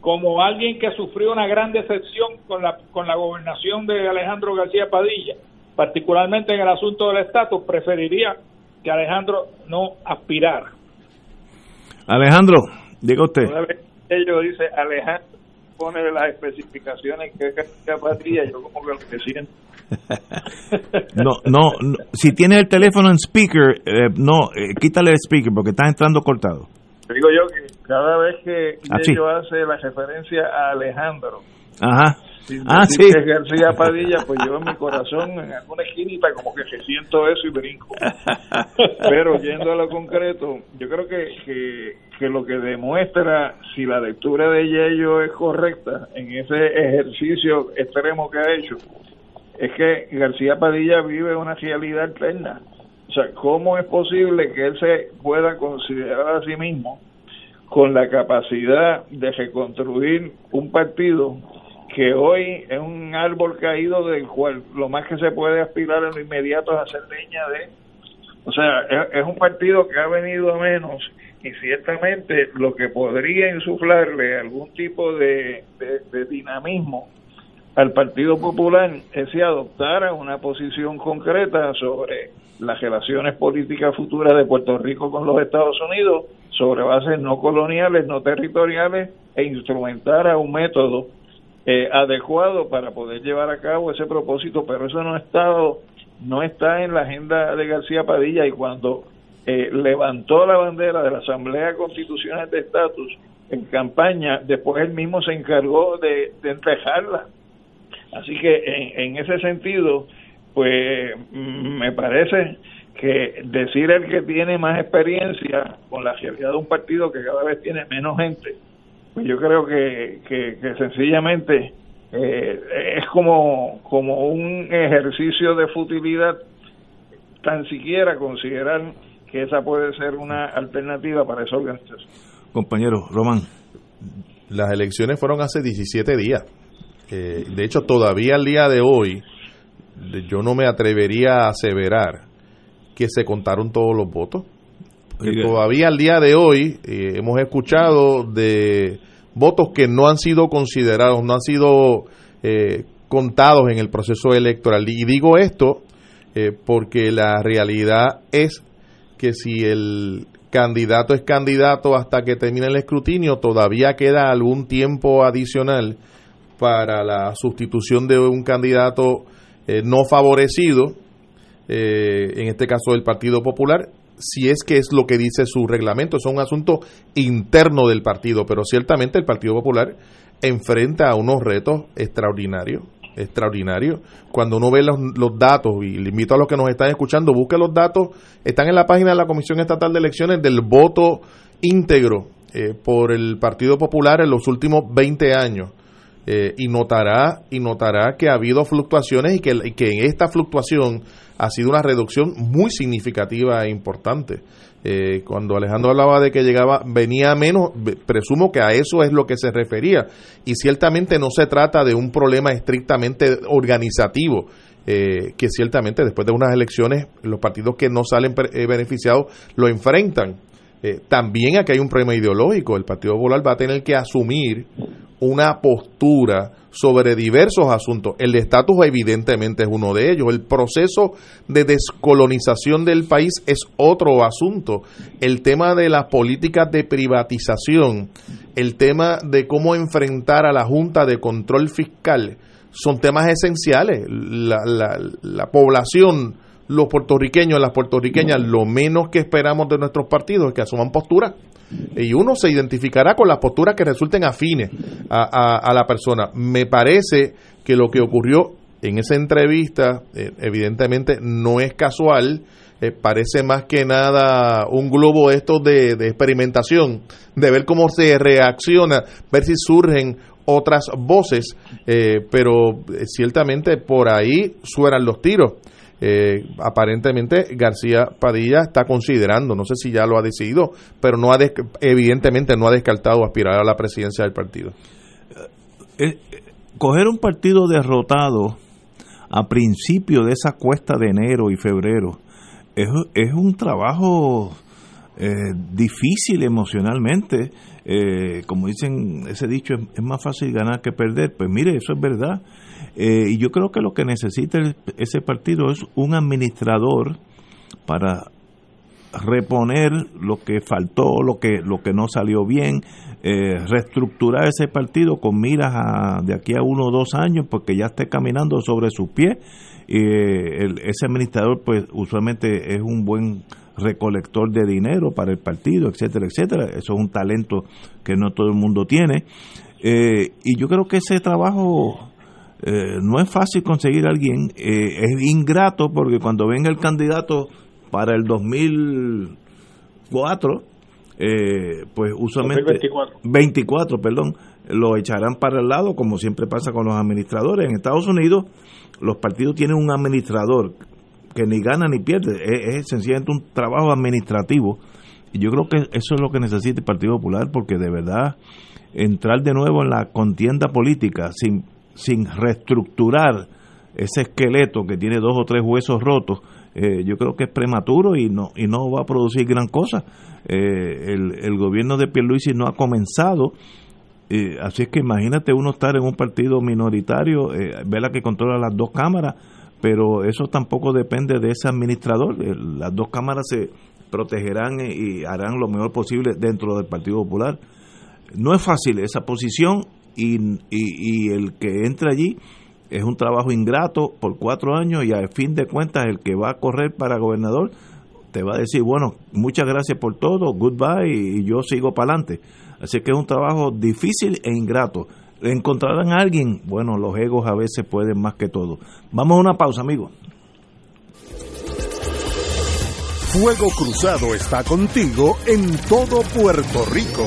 como alguien que sufrió una gran decepción con la, con la gobernación de Alejandro García Padilla, particularmente en el asunto del estatus, preferiría que Alejandro no aspirara. Alejandro, diga usted. Ellos dice Alejandro pone las especificaciones que Padilla, yo como que lo que siento. <laughs> No, no, si tiene el teléfono en speaker, eh, no, eh, quítale el speaker porque está entrando cortado. Digo yo que cada vez que ellos ah, hace la referencia a Alejandro, Ajá. ah, sí. García Padilla, pues yo en mi corazón, en alguna esquinita, como que siento eso y brinco. Pero yendo a lo concreto, yo creo que, que, que lo que demuestra si la lectura de Yello es correcta en ese ejercicio extremo que ha hecho, es que García Padilla vive una realidad eterna. O sea, ¿cómo es posible que él se pueda considerar a sí mismo con la capacidad de reconstruir un partido que hoy es un árbol caído del cual lo más que se puede aspirar en lo inmediato es hacer leña de... O sea, es, un partido que ha venido a menos y ciertamente lo que podría insuflarle algún tipo de dinamismo al Partido Popular es si adoptara una posición concreta sobre las relaciones políticas futuras de Puerto Rico con los Estados Unidos sobre bases no coloniales, no territoriales e instrumentara un método eh, adecuado para poder llevar a cabo ese propósito, pero eso no ha estado, no está en la agenda de García Padilla y cuando eh, levantó la bandera de la Asamblea Constitucional de Estatus en campaña, después él mismo se encargó de, de Así que en, ese sentido, pues mm, me parece que decir el que tiene más experiencia con la realidad de un partido que cada vez tiene menos gente, yo creo que, que, sencillamente eh, es como, como un ejercicio de futilidad tan siquiera considerar que esa puede ser una alternativa para esa organización. Compañero Román. Las elecciones fueron hace 17 días de hecho todavía al día de hoy yo no me atrevería a aseverar que se contaron todos los votos. Todavía al día de hoy eh, hemos escuchado de votos que no han sido considerados, no han sido eh, contados en el proceso electoral. Y digo esto eh, porque la realidad es que si el candidato es candidato hasta que termine el escrutinio, todavía queda algún tiempo adicional para la sustitución de un candidato eh, no favorecido, eh, en este caso del Partido Popular, si es que es lo que dice su reglamento, es un asunto interno del partido, pero ciertamente el Partido Popular enfrenta a unos retos extraordinarios, extraordinarios. Cuando uno ve los, los, datos, y le invito a los que nos están escuchando, busque los datos, están en la página de la Comisión Estatal de Elecciones del voto íntegro eh, por el Partido Popular en los últimos 20 años. Eh, y notará y notará que ha habido fluctuaciones y que, que, en esta fluctuación ha sido una reducción muy significativa e importante. Eh, cuando Alejandro hablaba de que llegaba, venía menos, presumo que a eso es lo que se refería. Y ciertamente no se trata de un problema estrictamente organizativo, eh, que ciertamente después de unas elecciones los partidos que no salen beneficiados lo enfrentan. También aquí hay un problema ideológico. El Partido Popular va a tener que asumir una postura sobre diversos asuntos. El estatus evidentemente es uno de ellos. El proceso de descolonización del país es otro asunto. El tema de las políticas de privatización, el tema de cómo enfrentar a la Junta de Control Fiscal, son temas esenciales. La, la población, los puertorriqueños, las puertorriqueñas, lo menos que esperamos de nuestros partidos es que asuman postura y uno se identificará con las posturas que resulten afines a, la persona. Me parece que lo que ocurrió en esa entrevista, eh, evidentemente no es casual, eh, parece más que nada un globo esto de, de experimentación, de ver cómo se reacciona, ver si surgen otras voces, eh, pero ciertamente por ahí suenan los tiros. Aparentemente García Padilla está considerando, no sé si ya lo ha decidido, pero no ha evidentemente no ha descartado aspirar a la presidencia del partido. coger un partido derrotado a principio de esa cuesta de enero y febrero es, es un trabajo eh, difícil emocionalmente. Eh, como dicen ese dicho, es, más fácil ganar que perder. Pues mire, eso es verdad. Eh, y yo creo que lo que necesita ese partido es un administrador para reponer lo que faltó, lo que, lo que no salió bien, eh, reestructurar ese partido con miras a, de aquí a uno o dos años, porque ya esté caminando sobre sus pies. Eh, ese administrador, pues usualmente es un buen recolector de dinero para el partido, etcétera, etcétera. Eso es un talento que no todo el mundo tiene. Eh, y yo creo que ese trabajo no es fácil conseguir a alguien. es ingrato porque cuando venga el candidato para el 2004, eh, pues usualmente 2024. 24, perdón, lo echarán para el lado como siempre pasa con los administradores. En Estados Unidos los partidos tienen un administrador que ni gana ni pierde, es, es sencillamente un trabajo administrativo. Y yo creo que eso es lo que necesita el Partido Popular porque de verdad entrar de nuevo en la contienda política sin, sin reestructurar ese esqueleto que tiene dos o tres huesos rotos, eh, yo creo que es prematuro y no y no va a producir gran cosa. Eh, el, gobierno de Pierluisi no ha comenzado, eh, así es que imagínate uno estar en un partido minoritario, eh, la que controla las dos cámaras, pero eso tampoco depende de ese administrador. las dos cámaras se protegerán y harán lo mejor posible dentro del Partido Popular. No es fácil esa posición y, y, el que entre allí es un trabajo ingrato por cuatro años y al fin de cuentas el que va a correr para gobernador te va a decir, bueno, muchas gracias por todo, goodbye y yo sigo para adelante. Así que es un trabajo difícil e ingrato. ¿Encontrarán a alguien? Bueno, los egos a veces pueden más que todo. Vamos a una pausa, amigos. Fuego Cruzado está contigo en todo Puerto Rico.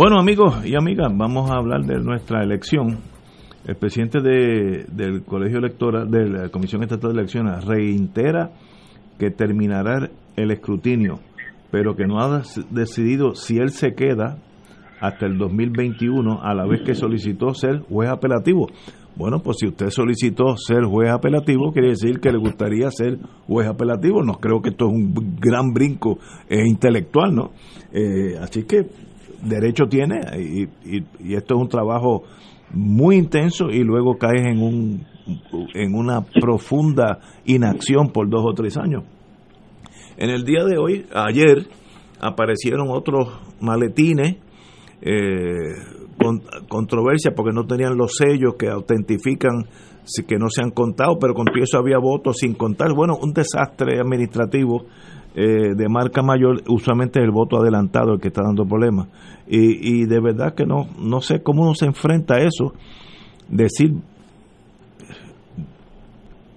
Bueno, amigos y amigas, vamos a hablar de nuestra elección. El presidente de, del Colegio Electoral, de la Comisión Estatal de Elecciones, reitera que terminará el escrutinio, pero que no ha decidido si él se queda hasta el 2021, a la vez que solicitó ser juez apelativo. Bueno, pues si usted solicitó ser juez apelativo, quiere decir que le gustaría ser juez apelativo. No creo que esto es un gran brinco intelectual, ¿no? Eh, así que derecho tiene y, esto es un trabajo muy intenso y luego caes en un en una profunda inacción por dos o tres años. En el día de hoy, ayer, aparecieron otros maletines, eh, con, controversia porque no tenían los sellos que autentifican que no se han contado, pero con eso había votos sin contar. Bueno, un desastre administrativo eh, de marca mayor, usualmente es el voto adelantado el que está dando problemas. Y, y de verdad que no, no sé cómo uno se enfrenta a eso. Decir,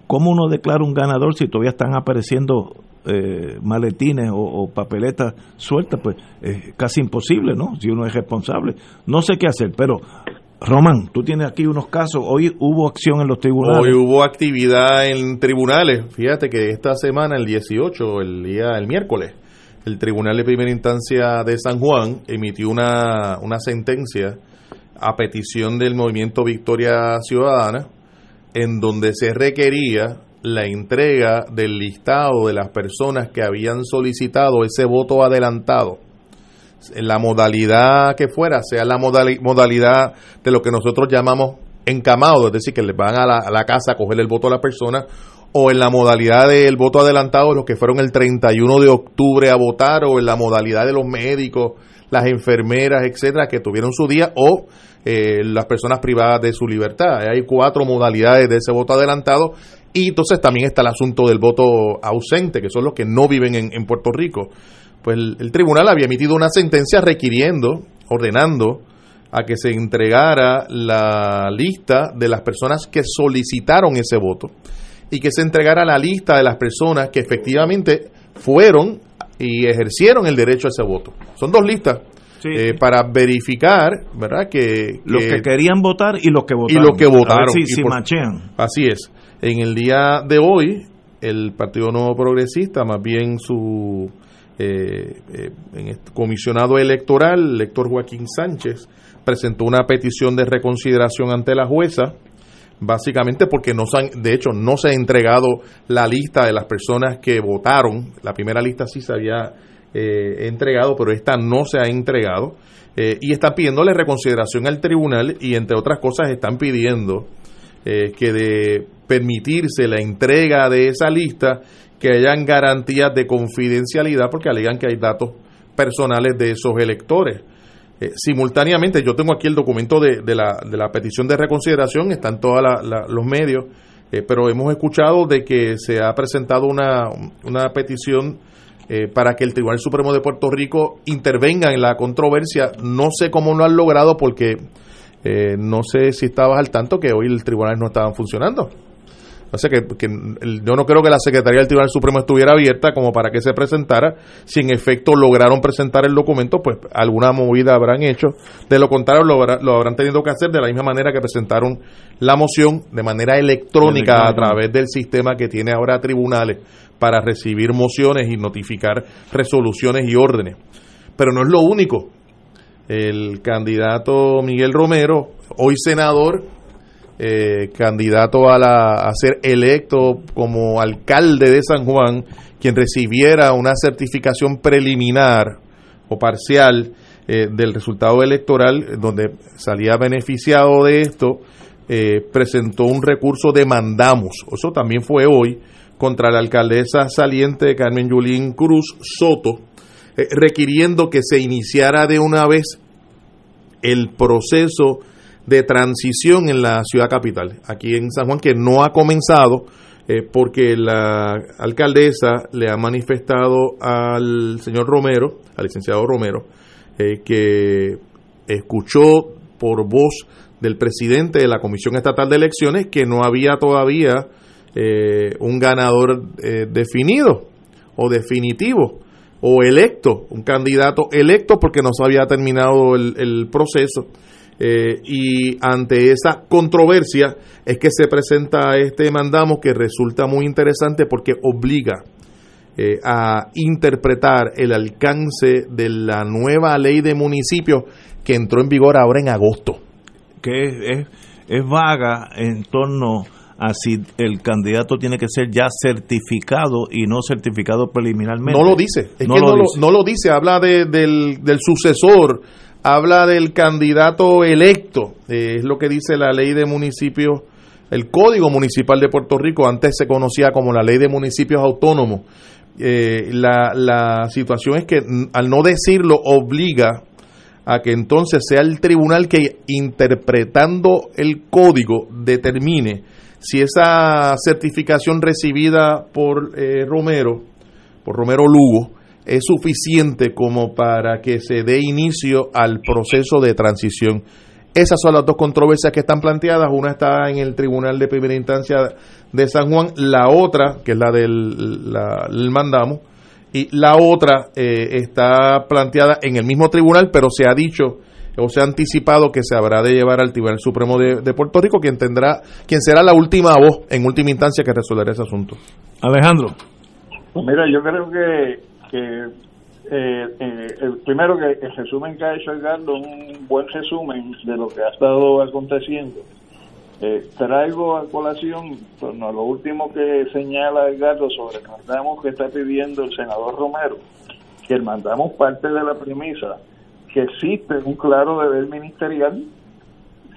¿cómo uno declara un ganador si todavía están apareciendo eh, maletines o, papeletas sueltas? Pues es casi imposible, ¿no? Si uno es responsable. No sé qué hacer, pero Román, tú tienes aquí unos casos. Hoy hubo acción en los tribunales. Hoy hubo actividad en tribunales. Fíjate que esta semana, el 18, el día, el miércoles, el Tribunal de Primera Instancia de San Juan emitió una, una sentencia a petición del movimiento Victoria Ciudadana, en donde se requería la entrega del listado de las personas que habían solicitado ese voto adelantado la modalidad que fuera, sea la modalidad de lo que nosotros llamamos encamado, es decir, que le van a la, casa a coger el voto a la persona, o en la modalidad del voto adelantado, los que fueron el 31 de octubre a votar, o en la modalidad de los médicos, las enfermeras, etcétera, que tuvieron su día, o eh, las personas privadas de su libertad. Hay cuatro modalidades de ese voto adelantado, y entonces también está el asunto del voto ausente, que son los que no viven en, en Puerto Rico pues el, tribunal había emitido una sentencia requiriendo, ordenando a que se entregara la lista de las personas que solicitaron ese voto y que se entregara la lista de las personas que efectivamente fueron y ejercieron el derecho a ese voto. Son dos listas. Eh, para verificar, ¿verdad? Que, los que querían votar y los que votaron. Y los que votaron. si, machean. Así es. En el día de hoy, el Partido Nuevo Progresista, más bien su eh, eh, en este comisionado electoral, el lector Joaquín Sánchez, presentó una petición de reconsideración ante la jueza, básicamente porque no se han, de hecho no se ha entregado la lista de las personas que votaron, la primera lista sí se había eh, entregado, pero esta no se ha entregado, y están pidiéndole reconsideración al tribunal y entre otras cosas están pidiendo que de permitirse la entrega de esa lista, que hayan garantías de confidencialidad porque alegan que hay datos personales de esos electores. Eh, simultáneamente, yo tengo aquí el documento de, de, la, de la, petición de reconsideración, están todos los medios, eh, pero hemos escuchado de que se ha presentado una, una petición eh, para que el Tribunal Supremo de Puerto Rico intervenga en la controversia. No sé cómo no han logrado porque no sé si estabas al tanto que hoy el tribunal no estaban funcionando. O sea que, yo no creo que la Secretaría del Tribunal Supremo estuviera abierta como para que se presentara. Si en efecto lograron presentar el documento, pues alguna movida habrán hecho. De lo contrario, lo, habrán tenido que hacer de la misma manera que presentaron la moción de manera electrónica a través del sistema que tiene ahora tribunales para recibir mociones y notificar resoluciones y órdenes. Pero no es lo único. El candidato Miguel Romero, hoy senador, eh, candidato a, la, a ser electo como alcalde de San Juan, quien recibiera una certificación preliminar o parcial eh, del resultado electoral, donde salía beneficiado de esto, eh, presentó un recurso de mandamos. Eso también fue hoy contra la alcaldesa saliente Carmen Yulín Cruz Soto, requiriendo que se iniciara de una vez el proceso de transición en la ciudad capital, aquí en San Juan, que no ha comenzado eh, porque la alcaldesa le ha manifestado al señor Romero, al licenciado Romero, eh, que escuchó por voz del presidente de la Comisión Estatal de Elecciones que no había todavía eh, un ganador eh, definido o definitivo o electo, un candidato electo porque no se había terminado el, proceso. Eh, y ante esa controversia es que se presenta este mandamo que resulta muy interesante porque obliga a interpretar el alcance de la nueva ley de municipios que entró en vigor ahora en agosto. Que es, es vaga en torno así el candidato tiene que ser ya certificado y no certificado preliminarmente. No lo dice, es no, que lo, no, dice. Lo, no lo dice, habla de, del, del, sucesor, habla del candidato electo, eh, es lo que dice la ley de municipios, el Código Municipal de Puerto Rico, antes se conocía como la ley de municipios autónomos. Eh, la, la situación es que al no decirlo obliga a que entonces sea el tribunal que interpretando el código determine si esa certificación recibida por eh, Romero, por Romero Lugo, es suficiente como para que se dé inicio al proceso de transición. Esas son las dos controversias que están planteadas. Una está en el Tribunal de Primera Instancia de San Juan, la otra, que es la del la, mandamo, y la otra eh, está planteada en el mismo tribunal, pero se ha dicho o se ha anticipado que se habrá de llevar al Tribunal Supremo de, Puerto Rico, quien tendrá, quien será la última voz en última instancia que resolverá ese asunto. Alejandro. Pues mira, yo creo que, que eh, eh, el primero que el resumen que ha hecho Edgardo, un buen resumen de lo que ha estado aconteciendo. Eh, traigo a colación pues, lo último que señala Edgardo sobre el mandamos que está pidiendo el senador Romero, que mandamos parte de la premisa que existe un claro deber ministerial.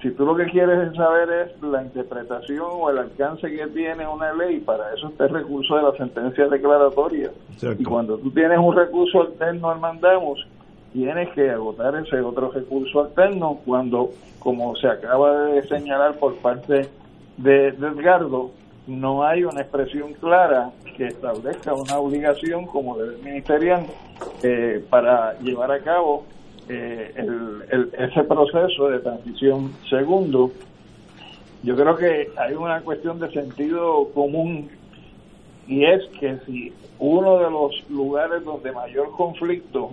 Si tú lo que quieres saber es la interpretación o el alcance que tiene una ley, para eso está el recurso de la sentencia declaratoria. Y cuando tú tienes un recurso alterno al mandamos, tienes que agotar ese otro recurso alterno cuando, como se acaba de señalar por parte de, Edgardo, no hay una expresión clara que establezca una obligación como deber ministerial eh, para llevar a cabo eh, el, ese proceso de transición. Segundo, yo creo que hay una cuestión de sentido común y es que si uno de los lugares donde mayor conflicto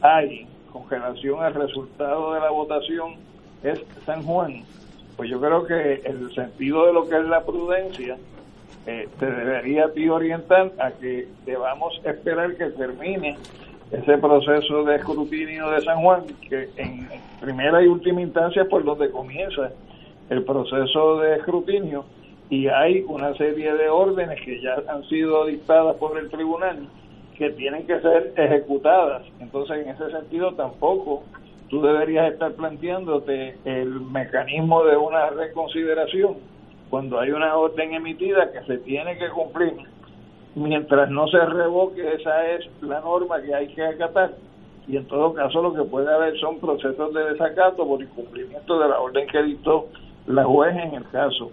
hay con relación al resultado de la votación es San Juan, pues yo creo que el sentido de lo que es la prudencia eh, te debería orientar a que debamos esperar que termine ese proceso de escrutinio de San Juan, que en primera y última instancia es por donde comienza el proceso de escrutinio y hay una serie de órdenes que ya han sido dictadas por el tribunal que tienen que ser ejecutadas. Entonces, en ese sentido, tampoco tú deberías estar planteándote el mecanismo de una reconsideración cuando hay una orden emitida que se tiene que cumplir mientras no se revoque, esa es la norma que hay que acatar. Y en todo caso lo que puede haber son procesos de desacato por incumplimiento de la orden que dictó la juez en el caso.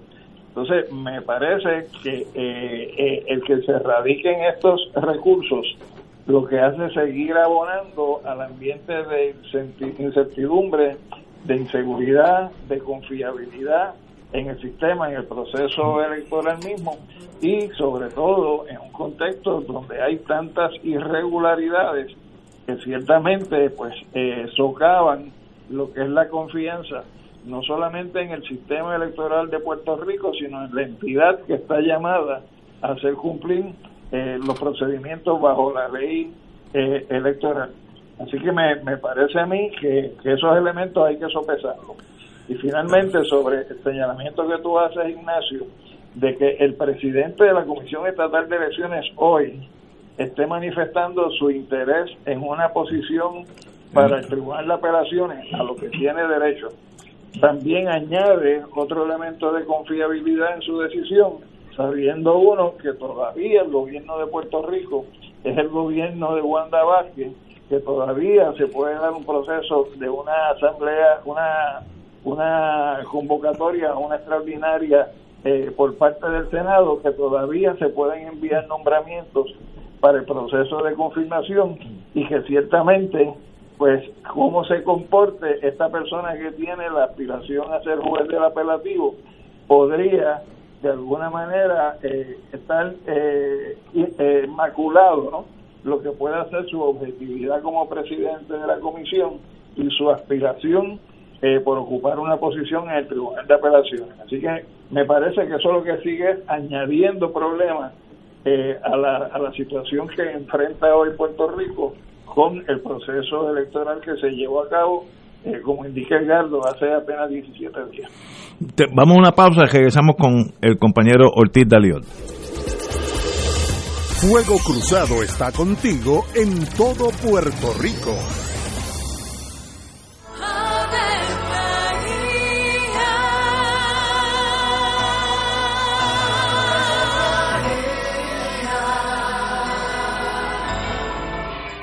Entonces, me parece que eh, eh, el que se radiquen estos recursos lo que hace es seguir abonando al ambiente de incertidumbre, de inseguridad, de confiabilidad en el sistema, en el proceso electoral mismo y sobre todo en un contexto donde hay tantas irregularidades que ciertamente pues eh, socavan lo que es la confianza no solamente en el sistema electoral de Puerto Rico sino en la entidad que está llamada a hacer cumplir eh, los procedimientos bajo la ley eh, electoral. Así que me, me parece a mí que, que esos elementos hay que sopesarlos y finalmente, sobre el señalamiento que tú haces, Ignacio, de que el presidente de la Comisión Estatal de Elecciones hoy esté manifestando su interés en una posición para el Tribunal de Apelaciones, a lo que tiene derecho, también añade otro elemento de confiabilidad en su decisión, sabiendo uno que todavía el gobierno de Puerto Rico es el gobierno de Wanda Vázquez, que todavía se puede dar un proceso de una asamblea, una una convocatoria, una extraordinaria eh, por parte del Senado que todavía se pueden enviar nombramientos para el proceso de confirmación y que ciertamente pues cómo se comporte esta persona que tiene la aspiración a ser juez del apelativo podría de alguna manera eh, estar eh, eh, maculado ¿no? lo que pueda ser su objetividad como presidente de la comisión y su aspiración eh, por ocupar una posición en el Tribunal de Apelaciones. Así que me parece que eso lo que sigue es añadiendo problemas eh, a, la, a la situación que enfrenta hoy Puerto Rico con el proceso electoral que se llevó a cabo, eh, como indica Edgardo, hace apenas 17 días. vamos a una pausa y regresamos con el compañero Ortiz Daliot. Fuego Cruzado está contigo en todo Puerto Rico.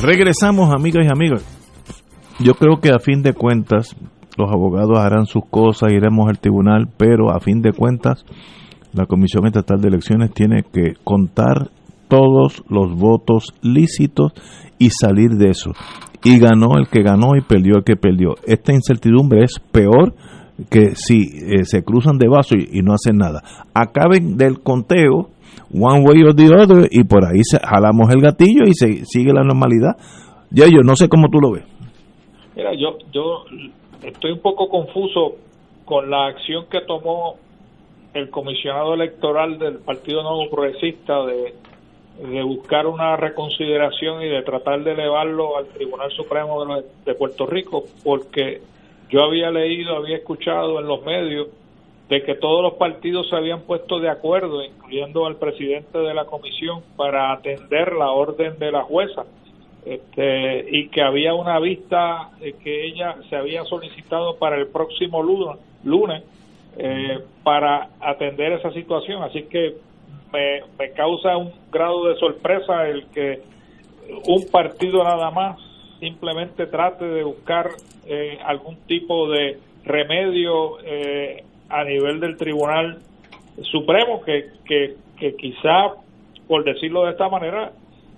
Regresamos, amigas y amigos. Yo creo que a fin de cuentas los abogados harán sus cosas, iremos al tribunal, pero a fin de cuentas la Comisión Estatal de Elecciones tiene que contar todos los votos lícitos y salir de eso. Y ganó el que ganó y perdió el que perdió. Esta incertidumbre es peor que si eh, se cruzan de vaso y, y no hacen nada. Acaben del conteo one way or the other y por ahí jalamos el gatillo y se sigue la normalidad. Ya yo no sé cómo tú lo ves. Mira, yo, yo estoy un poco confuso con la acción que tomó el comisionado electoral del Partido Nuevo Progresista de, de buscar una reconsideración y de tratar de elevarlo al Tribunal Supremo de, de Puerto Rico, porque yo había leído, había escuchado en los medios de que todos los partidos se habían puesto de acuerdo, incluyendo al presidente de la comisión, para atender la orden de la jueza este, y que había una vista que ella se había solicitado para el próximo lunes, lunes eh, para atender esa situación. Así que me, me causa un grado de sorpresa el que un partido nada más simplemente trate de buscar eh, algún tipo de remedio eh, a nivel del Tribunal Supremo que, que, que quizá, por decirlo de esta manera,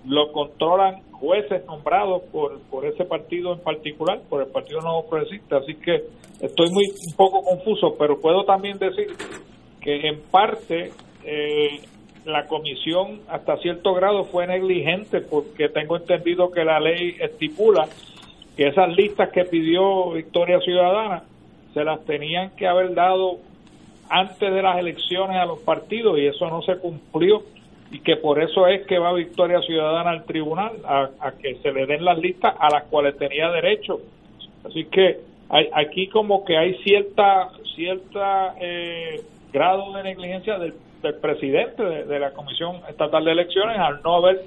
lo controlan jueces nombrados por, por ese partido en particular, por el Partido Nuevo Progresista. Así que estoy muy un poco confuso, pero puedo también decir que en parte eh, la comisión hasta cierto grado fue negligente porque tengo entendido que la ley estipula que esas listas que pidió Victoria Ciudadana se las tenían que haber dado antes de las elecciones a los partidos y eso no se cumplió y que por eso es que va Victoria Ciudadana al tribunal a, que se le den las listas a las cuales tenía derecho. Así que hay, aquí como que hay cierta cierta eh, grado de negligencia del, presidente de, la Comisión Estatal de Elecciones al no haber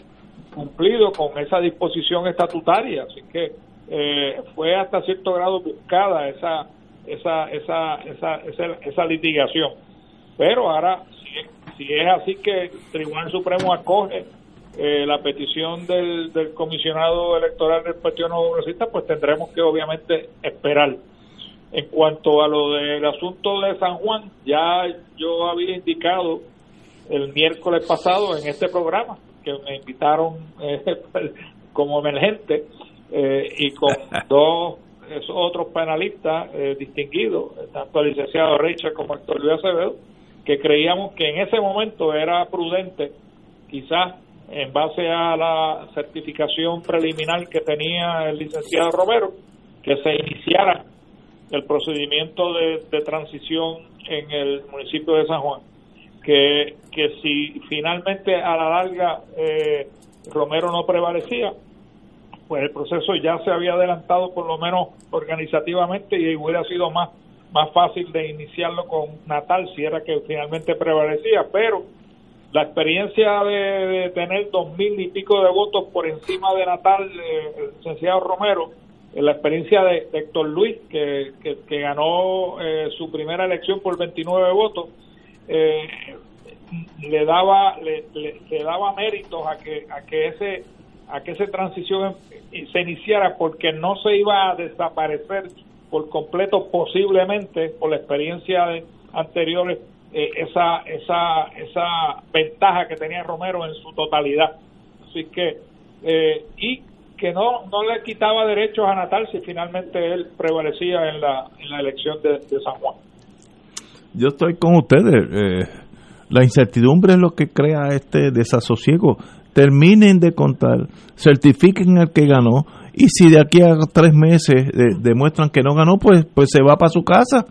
cumplido con esa disposición estatutaria. Así que eh, fue hasta cierto grado buscada esa esa esa esa, esa, esa litigación. Pero ahora si es así que el Tribunal Supremo acoge eh, la petición del, del, comisionado electoral del Partido Nuevo Progresista, pues tendremos que obviamente esperar. En cuanto a lo del asunto de San Juan, ya yo había indicado el miércoles pasado en este programa que me invitaron <laughs> eh, como emergente eh, y con dos <laughs> otros penalistas distinguidos, tanto el licenciado Richard como el Luis Acevedo, que creíamos que en ese momento era prudente, quizás en base a la certificación preliminar que tenía el licenciado Romero, que se iniciara el procedimiento de, transición en el municipio de San Juan. Que, que si finalmente a la larga eh, Romero no prevalecía, pues el proceso ya se había adelantado por lo menos organizativamente y hubiera sido más más fácil de iniciarlo con Natal si era que finalmente prevalecía, pero la experiencia de, tener dos mil y pico de votos por encima de Natal, eh, el licenciado Romero, eh, la experiencia de, Héctor Luis, que, que, ganó eh, su primera elección por 29 votos, le daba le, le, daba méritos a que a que ese a que esa transición se iniciara porque no se iba a desaparecer por completo, posiblemente por la experiencia de anteriores, eh, esa, esa, esa ventaja que tenía Romero en su totalidad. Así que, eh, y que no, no le quitaba derechos a Natal si finalmente él prevalecía en la, en la elección de, San Juan. Yo estoy con ustedes. Eh, la incertidumbre es lo que crea este desasosiego. Terminen de contar, certifiquen al que ganó y si de aquí a tres meses demuestran que no ganó, pues, pues se va para su casa.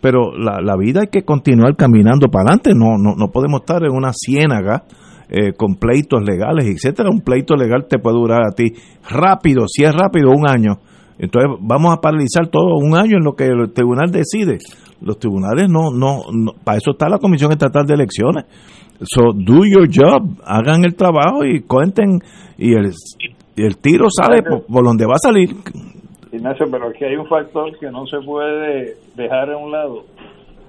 Pero la, la vida hay que continuar caminando para adelante, no, no, no podemos estar en una ciénaga eh, con pleitos legales, etcétera. Un pleito legal te puede durar a ti rápido, si es rápido, un año. Entonces vamos a paralizar todo un año en lo que el tribunal decide. Los tribunales no, no, no para eso está la Comisión Estatal de Elecciones. So, do your job, hagan el trabajo y cuenten. Y el, y el tiro sale por, donde va a salir. Ignacio, pero aquí hay un factor que no se puede dejar a un lado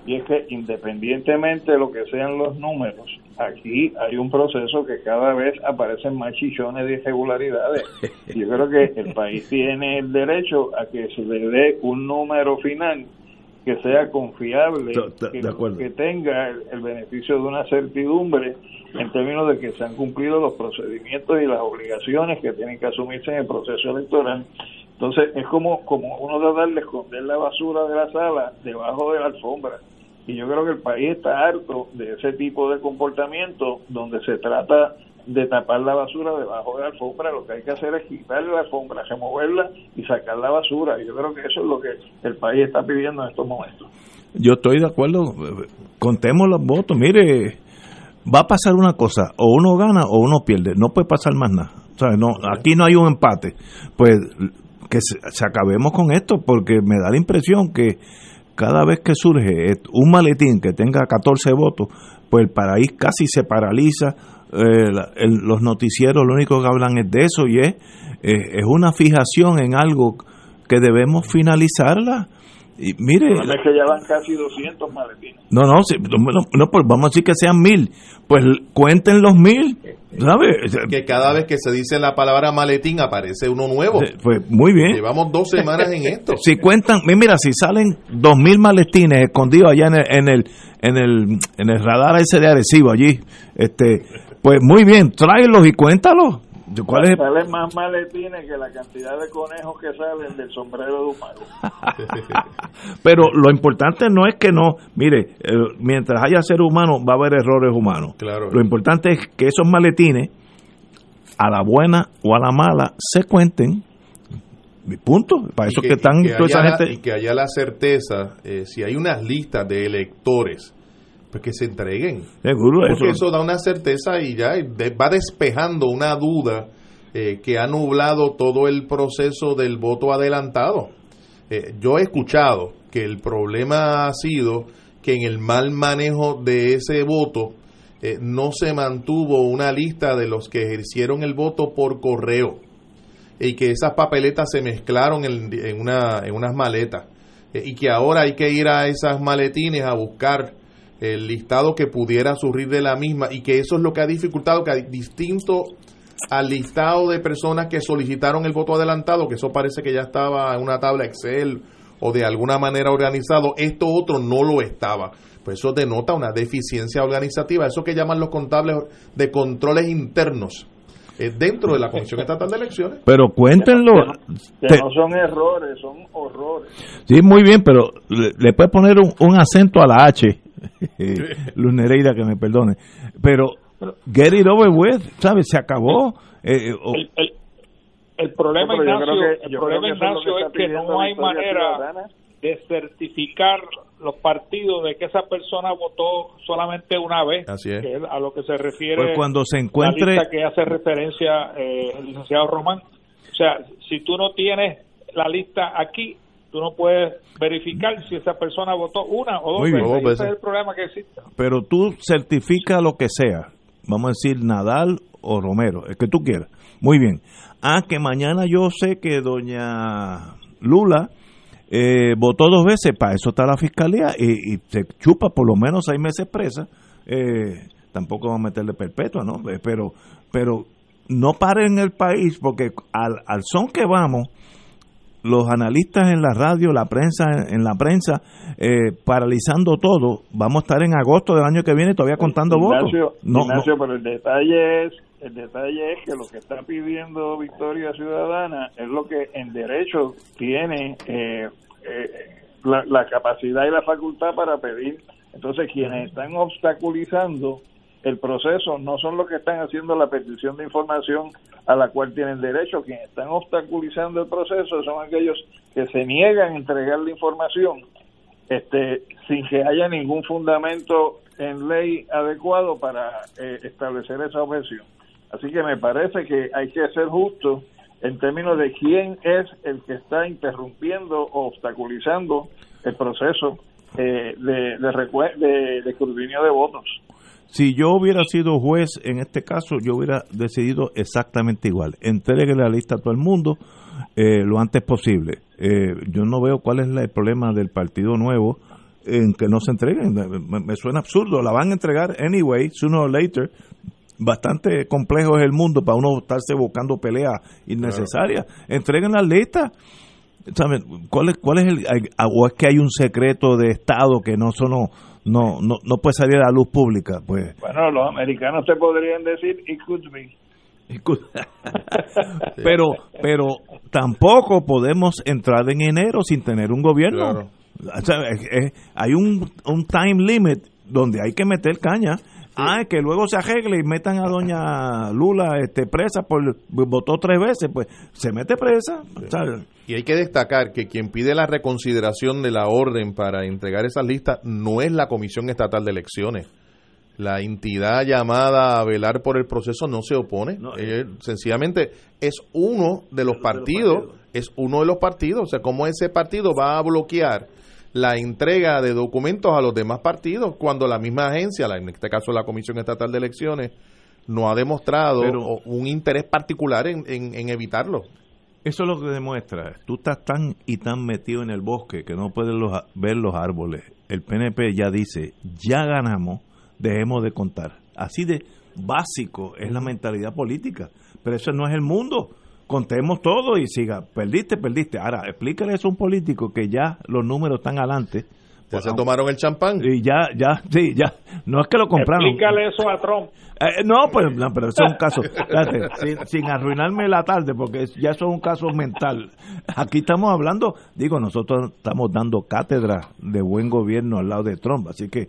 y es que independientemente de lo que sean los números, aquí hay un proceso que cada vez aparecen más chichones de irregularidades. <laughs> Yo creo que el país tiene el derecho a que se le dé un número final que sea confiable, que, tenga el, beneficio de una certidumbre en términos de que se han cumplido los procedimientos y las obligaciones que tienen que asumirse en el proceso electoral. Entonces es como, como uno tratar de esconder la basura de la sala debajo de la alfombra. Y yo creo que el país está harto de ese tipo de comportamiento donde se trata de tapar la basura debajo de la alfombra, lo que hay que hacer es quitarle la alfombra, removerla y sacar la basura. Yo creo que eso es lo que el país está pidiendo en estos momentos. yo estoy de acuerdo. Contemos los votos. Mire, va a pasar una cosa, o uno gana o uno pierde. No puede pasar más nada. No, aquí no hay un empate. Pues que se, se acabemos con esto, porque me da la impresión que cada vez que surge un maletín que tenga 14 votos, pues el país casi se paraliza. Eh, la- el- los noticieros lo único que hablan es de eso y es, eh, es una fijación en algo que debemos finalizarla. Y mire, es que ya van casi 200 maletines. no, no, sí, no, no, pues vamos a decir que sean mil. Pues cuenten los mil, ¿sabes? Que cada vez que se dice la palabra maletín aparece uno nuevo. Pues muy bien. Llevamos dos semanas en esto. <laughs> Si cuentan, mi- mira, si salen dos mil maletines escondidos allá en el, en el, en el, en el radar ese de Arecibo allí, este, pues muy bien, tráelos y cuéntalos. ¿Cuál es Salen más maletines que la cantidad de conejos que salen del sombrero de un mago. <laughs> Pero lo importante no es que no, mire, eh, mientras haya ser humano va a haber errores humanos. Claro. Lo importante es que esos maletines, a la buena o a la mala, se cuenten. Mi punto. Para eso Y que, están y que toda esa haya la- gente. y que haya la certeza, eh, si hay unas listas de electores, pues que se entreguen. Seguro, Porque eso- eso da una certeza y ya va despejando una duda eh, que ha nublado todo el proceso del voto adelantado. Eh, yo he escuchado que el problema ha sido que en el mal manejo de ese voto eh, no se mantuvo una lista de los que ejercieron el voto por correo y que esas papeletas se mezclaron en, en una, en unas maletas eh, y que ahora hay que ir a esas maletines a buscar el listado que pudiera surgir de la misma y que eso es lo que ha dificultado que distinto al listado de personas que solicitaron el voto adelantado, que eso parece que ya estaba en una tabla Excel o de alguna manera organizado, esto otro no lo estaba. Pues eso denota una deficiencia organizativa, eso que llaman los contables de controles internos eh, dentro de la Comisión Estatal de Elecciones. Pero cuéntenlo. Que no son errores, son horrores. Sí, muy bien, pero le, le puedes poner un, un acento a la H. <laughs> Luz Nereida, que me perdone. Pero, get it over with, ¿sabes? Se acabó. Eh, eh, o- El, el- el problema, No, Ignacio, que- el problema, Ignacio, que es que no hay manera Ciudadana. de certificar los partidos de que esa persona votó solamente una vez, Así es. que es a lo que se refiere Pues cuando se la encuentre- lista que hace referencia eh, el licenciado Román. O sea, si tú no tienes la lista aquí, tú no puedes verificar si esa persona votó una o dos Muy veces. Ese es el problema que existe. pero tú certifica lo que sea. Vamos a decir Nadal o Romero, el que tú quieras. Muy bien. Ah, que mañana yo sé que doña Lula eh, votó dos veces, para eso está la fiscalía y, y se chupa por lo menos seis meses presa. Eh, tampoco vamos a meterle perpetua, ¿no? Eh, Pero, pero no paren el país porque al, al son que vamos, los analistas en la radio, la prensa en la prensa, eh, paralizando todo, vamos a estar en agosto del año que viene todavía contando Ignacio, votos. No, Ignacio, no. pero el detalle es el detalle es que lo que está pidiendo Victoria Ciudadana es lo que en derecho tiene eh, eh, la, la capacidad y la facultad para pedir. Entonces, quienes están obstaculizando el proceso no son los que están haciendo la petición de información a la cual tienen derecho. Quienes están obstaculizando el proceso son aquellos que se niegan a entregar la información este, sin que haya ningún fundamento en ley adecuado para eh, establecer esa objeción. Así que me parece que hay que ser justo en términos de quién es el que está interrumpiendo o obstaculizando el proceso eh, de, de, de- de escrutinio de votos. Si yo hubiera sido juez en este caso, yo hubiera decidido exactamente igual. Entregue la lista a todo el mundo eh, lo antes posible. Eh, yo no veo cuál es la- el problema del Partido Nuevo en que no se entreguen. Me, me suena absurdo. La van a entregar anyway, sooner or later. Bastante complejo es el mundo para uno estarse buscando peleas innecesarias. Entreguen las listas. ¿Saben? ¿Cuál es, cuál es el, hay- o es que hay un secreto de Estado que no, son, no, no, no, no puede salir a la luz pública? Pues Bueno, los americanos te podrían decir, it could be. <laughs> pero pero tampoco podemos entrar en enero sin tener un gobierno Claro. O sea, es- es- hay un, un time limit donde hay que meter caña ah que luego se arregle y metan a doña Lula este presa por votó tres veces pues se mete presa ¿sabes? Y hay que destacar que quien pide la reconsideración de la orden para entregar esas listas no es la Comisión Estatal de Elecciones. La entidad llamada a velar por el proceso no se opone. Eh, sencillamente es uno de los partidos, es uno de los partidos. O sea, ¿cómo ese partido va a bloquear la entrega de documentos a los demás partidos cuando la misma agencia, en este caso la Comisión Estatal de Elecciones, no ha demostrado un interés particular en, en evitarlo? Eso es lo que demuestra. Tú estás tan y tan metido en el bosque que no puedes ver los árboles. El PNP ya dice, ya ganamos, dejemos de contar. Así de básico es la mentalidad política. Pero eso no es el mundo. Contemos todo y siga. Perdiste, perdiste. Ahora, explícale eso a un político que ya los números están adelante ya se tomaron el champán. Y ya, ya, sí, ya. No es que lo compraron. Explícale eso a Trump. Eh, no, pues, no, pero eso es un caso. sin, arruinarme la tarde, porque ya eso es un caso mental. Aquí estamos hablando, digo, nosotros estamos dando cátedra de buen gobierno al lado de Trump. Así que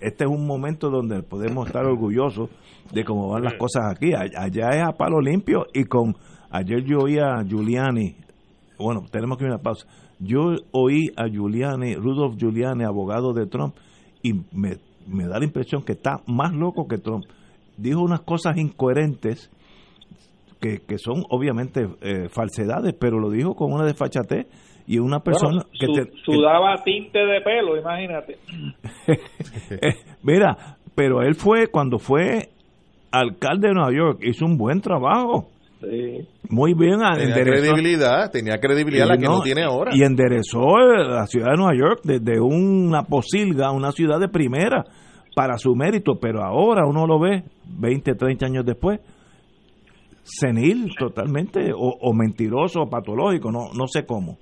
este es un momento donde podemos estar orgullosos de cómo van las cosas aquí. Allá es a palo limpio y con. Ayer yo oí a Giuliani. Bueno, tenemos que ir a una pausa yo oí a Giuliani, Rudolf Giuliani, abogado de Trump, y me, da la impresión que está más loco que Trump. Dijo unas cosas incoherentes que, son obviamente eh, falsedades, pero lo dijo con una desfachatez y una persona que sudaba tinte de pelo, imagínate. <laughs> Eh, mira, pero él fue cuando fue alcalde de Nueva York, hizo un buen trabajo. Muy bien, tenía credibilidad, tenía credibilidad la que no, tiene ahora. Y enderezó la ciudad de Nueva York desde una posilga una ciudad de primera para su mérito, pero ahora uno lo ve 20, 30 años después senil totalmente o, o mentiroso o patológico, no, no sé cómo.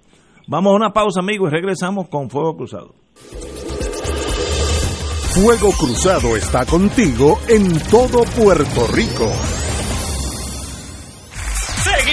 Vamos a una pausa, amigos, y regresamos con Fuego Cruzado. Fuego Cruzado está contigo en todo Puerto Rico.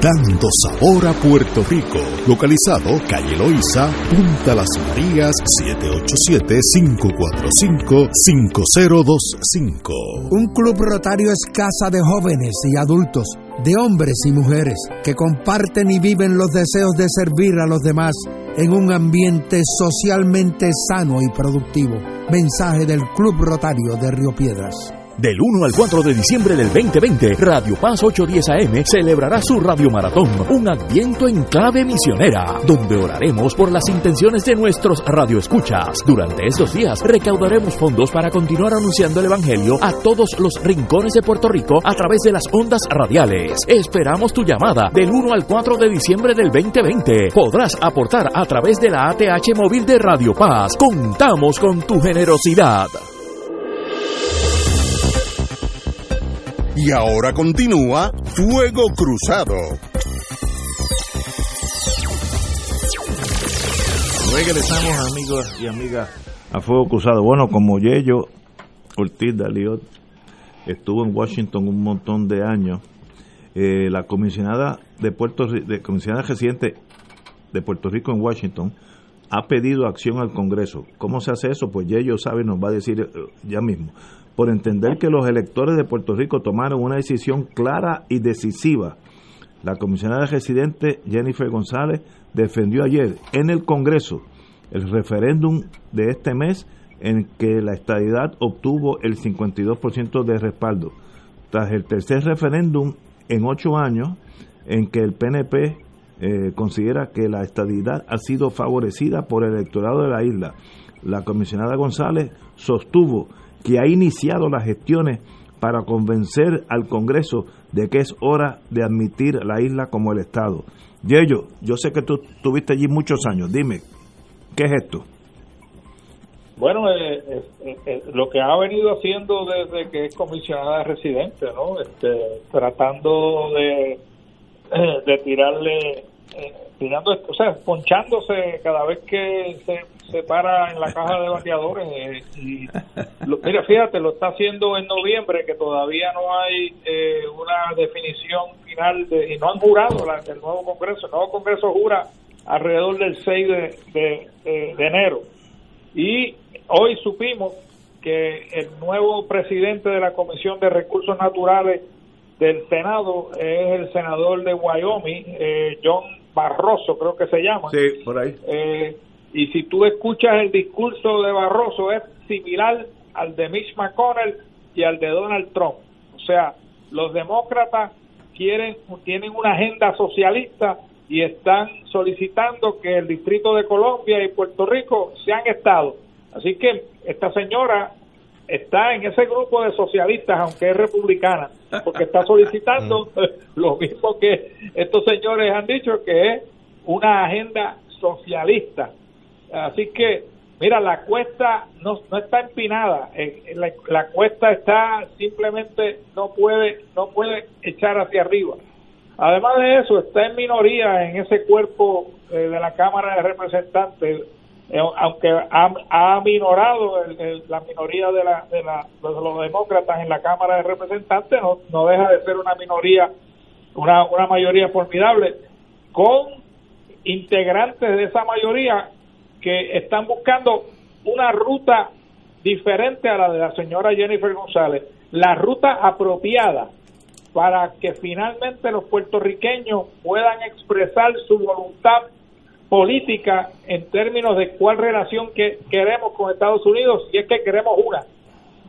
dando sabor a Puerto Rico. Localizado calle Loíza, Punta Las Marías, 787-545-5025. Un club rotario es casa de jóvenes y adultos, de hombres y mujeres, que comparten y viven los deseos de servir a los demás en un ambiente socialmente sano y productivo. Mensaje del Club Rotario de Río Piedras. Del 1 al 4 de diciembre del 2020, Radio Paz 810 AM celebrará su Radio Maratón, un adviento en clave misionera, donde oraremos por las intenciones de nuestros radioescuchas. Durante estos días recaudaremos fondos para continuar anunciando el Evangelio a todos los rincones de Puerto Rico a través de las ondas radiales. Esperamos tu llamada del 1 al 4 de diciembre del 2020. Podrás aportar a través de la ATH móvil de Radio Paz. Contamos con tu generosidad. Y ahora continúa Fuego Cruzado. Regresamos amigos y amigas a Fuego Cruzado. Bueno, como Yello Ortiz Daliot estuvo en Washington un montón de años, eh, la comisionada de Puerto de comisionada residente de Puerto Rico en Washington ha pedido acción al Congreso. ¿Cómo se hace eso? Pues Yello sabe, nos va a decir eh, ya mismo por entender que los electores de Puerto Rico tomaron una decisión clara y decisiva. La comisionada residente Jennifer González defendió ayer en el Congreso el referéndum de este mes en que la estadidad obtuvo el 52% de respaldo. Tras el tercer referéndum en ocho años en que el PNP eh, considera que la estadidad ha sido favorecida por el electorado de la isla. La comisionada González sostuvo que ha iniciado las gestiones para convencer al Congreso de que es hora de admitir la isla como el Estado. Yello, yo sé que tú estuviste allí muchos años, dime, ¿qué es esto? Bueno, eh, eh, eh, lo que ha venido haciendo desde que es comisionada de residente, ¿no? Este, tratando de, <clears throat> de tirarle, tirando, o sea, ponchándose cada vez que se, para en la caja de bateadores. y mira, fíjate, lo está haciendo en noviembre, que todavía no hay una definición final de, y no han jurado la, el nuevo Congreso. El nuevo Congreso jura alrededor del 6 de, de, de enero. Y hoy supimos que el nuevo presidente de la Comisión de Recursos Naturales del Senado es el senador de Wyoming, eh, John Barroso, creo que se llama. Sí, por ahí. Eh, y si tú escuchas el discurso de Barroso, es similar al de Mitch McConnell y al de Donald Trump. O sea, los demócratas quieren tienen una agenda socialista y están solicitando que el Distrito de Colombia y Puerto Rico sean estados Así que esta señora está en ese grupo de socialistas, aunque es republicana, porque está solicitando <laughs> <laughs> lo mismo que estos señores han dicho, que es una agenda socialista. Así que, mira, la cuesta no, no está empinada, eh, la, la, cuesta está simplemente no puede no puede echar hacia arriba. Además de eso, está en minoría en ese cuerpo eh, de la Cámara de Representantes eh, aunque ha, ha minorado la minoría de, la, de, la, los demócratas en la Cámara de Representantes, no, no deja de ser una minoría, una mayoría formidable, con integrantes de esa mayoría que están buscando una ruta diferente a la de la señora Jennifer González, la ruta apropiada para que finalmente los puertorriqueños puedan expresar su voluntad política en términos de cuál relación que queremos con Estados Unidos, si es que queremos una,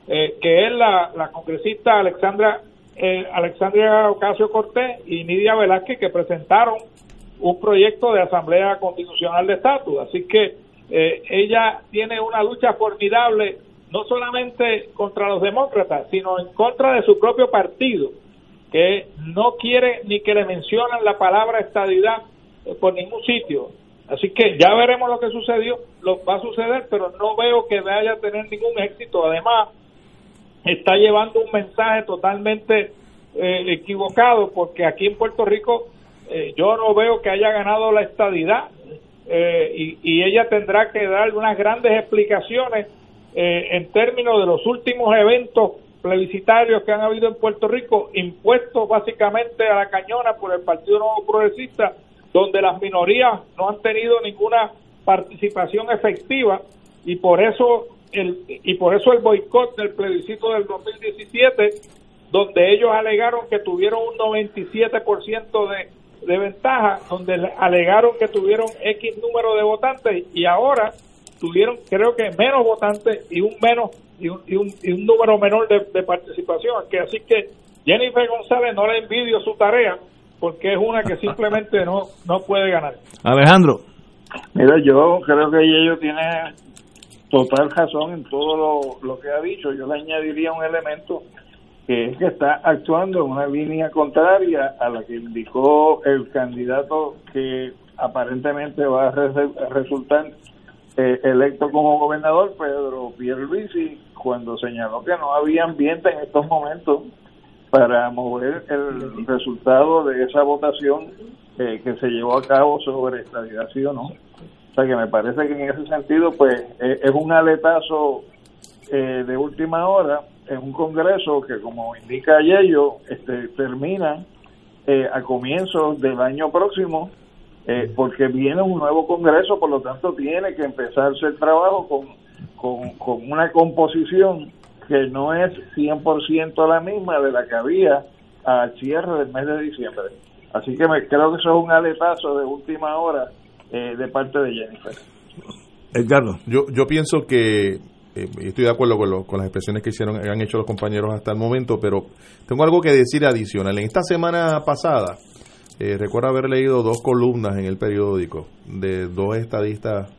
eh, que es la, congresista Alexandra eh, Alexandria Ocasio Cortés y Nidia Velázquez que presentaron un proyecto de asamblea constitucional de estatus. Así que eh, ella tiene una lucha formidable no solamente contra los demócratas, sino en contra de su propio partido, que no quiere ni que le mencionen la palabra estadidad por ningún sitio. Así que ya veremos lo que sucedió, lo va a suceder, pero no veo que vaya a tener ningún éxito. Además, está llevando un mensaje totalmente eh, equivocado, porque aquí en Puerto Rico eh, yo no veo que haya ganado la estadidad eh, y, y, ella tendrá que dar unas grandes explicaciones en términos de los últimos eventos plebiscitarios que han habido en Puerto Rico, impuestos básicamente a la cañona por el Partido Nuevo Progresista donde las minorías no han tenido ninguna participación efectiva y por eso el y por eso el boicot del plebiscito del 2017 donde ellos alegaron que tuvieron un 97% de, de ventaja, donde alegaron que tuvieron X número de votantes y ahora tuvieron creo que menos votantes y un menos y un, y un, número menor de, de participación. Que así que Jennifer González no le envidio su tarea, porque es una que simplemente no, no puede ganar. Alejandro. Mira, yo creo que ello tiene total razón en todo lo, que ha dicho. Yo le añadiría un elemento que es que está actuando en una línea contraria a la que indicó el candidato que aparentemente va a, resultar eh, electo como gobernador, Pedro Pierluisi, cuando señaló que no había ambiente en estos momentos para mover el resultado de esa votación eh, que se llevó a cabo sobre estabilidad sí o no. O sea que me parece que en ese sentido pues eh, es un aletazo eh, de última hora en un congreso que como indica Yello este, termina a comienzos del año próximo porque viene un nuevo congreso, por lo tanto tiene que empezarse el trabajo con, con, con una composición que no es 100% la misma de la que había al cierre del mes de diciembre. Así que me, creo que eso es un aletazo de última hora eh, de parte de Jennifer. Edgardo. Yo, yo pienso que eh, estoy de acuerdo con, con las expresiones que hicieron han hecho los compañeros hasta el momento, pero tengo algo que decir adicional. En esta semana pasada Eh, recuerdo haber leído dos columnas en el periódico de dos estadistas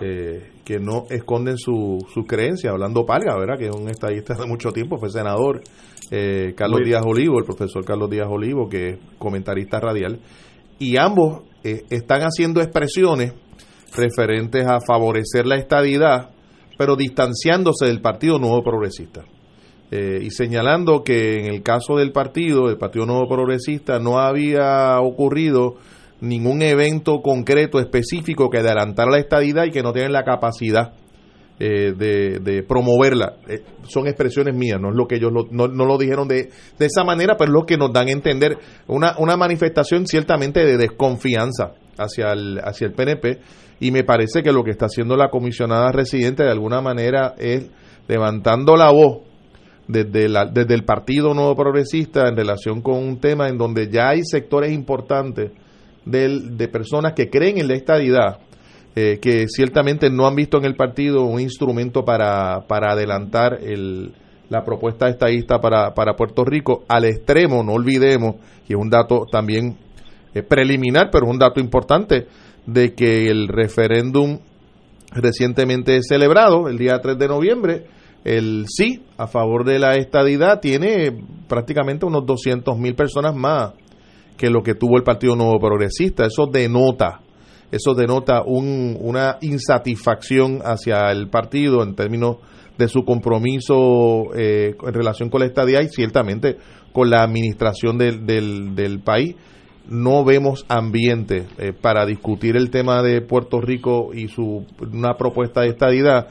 eh, que no esconden su, su creencia, hablando Palga, ¿verdad? que es un estadista de mucho tiempo, fue senador, eh, Carlos Díaz Olivo, el profesor Carlos Díaz Olivo, que es comentarista radial, y ambos eh, están haciendo expresiones referentes a favorecer la estadidad, pero distanciándose del Partido Nuevo Progresista. Eh, y señalando que en el caso del partido, el Partido Nuevo Progresista, no había ocurrido ningún evento concreto específico que adelantara la estadidad y que no tienen la capacidad eh, de, promoverla. Eh, son expresiones mías, no es lo que ellos no, no, lo dijeron de, de esa manera, pero es lo que nos dan a entender una, una manifestación ciertamente de desconfianza hacia el, hacia el PNP y me parece que lo que está haciendo la comisionada residente de alguna manera es levantando la voz desde, la, desde el Partido Nuevo Progresista en relación con un tema en donde ya hay sectores importantes de, de personas que creen en la estadidad, eh, que ciertamente no han visto en el partido un instrumento para, para adelantar el, la propuesta estadista para, para Puerto Rico al extremo, no olvidemos, y es un dato también eh, preliminar, pero es un dato importante, de que el referéndum recientemente celebrado, el día 3 de noviembre, el sí a favor de la estadidad tiene prácticamente unos 200 mil personas más que lo que tuvo el Partido Nuevo Progresista. Eso denota, eso denota un, una insatisfacción hacia el partido en términos de su compromiso eh, en relación con la estadía y ciertamente con la administración del, del, país. No vemos ambiente eh, para discutir el tema de Puerto Rico y su una propuesta de estadidad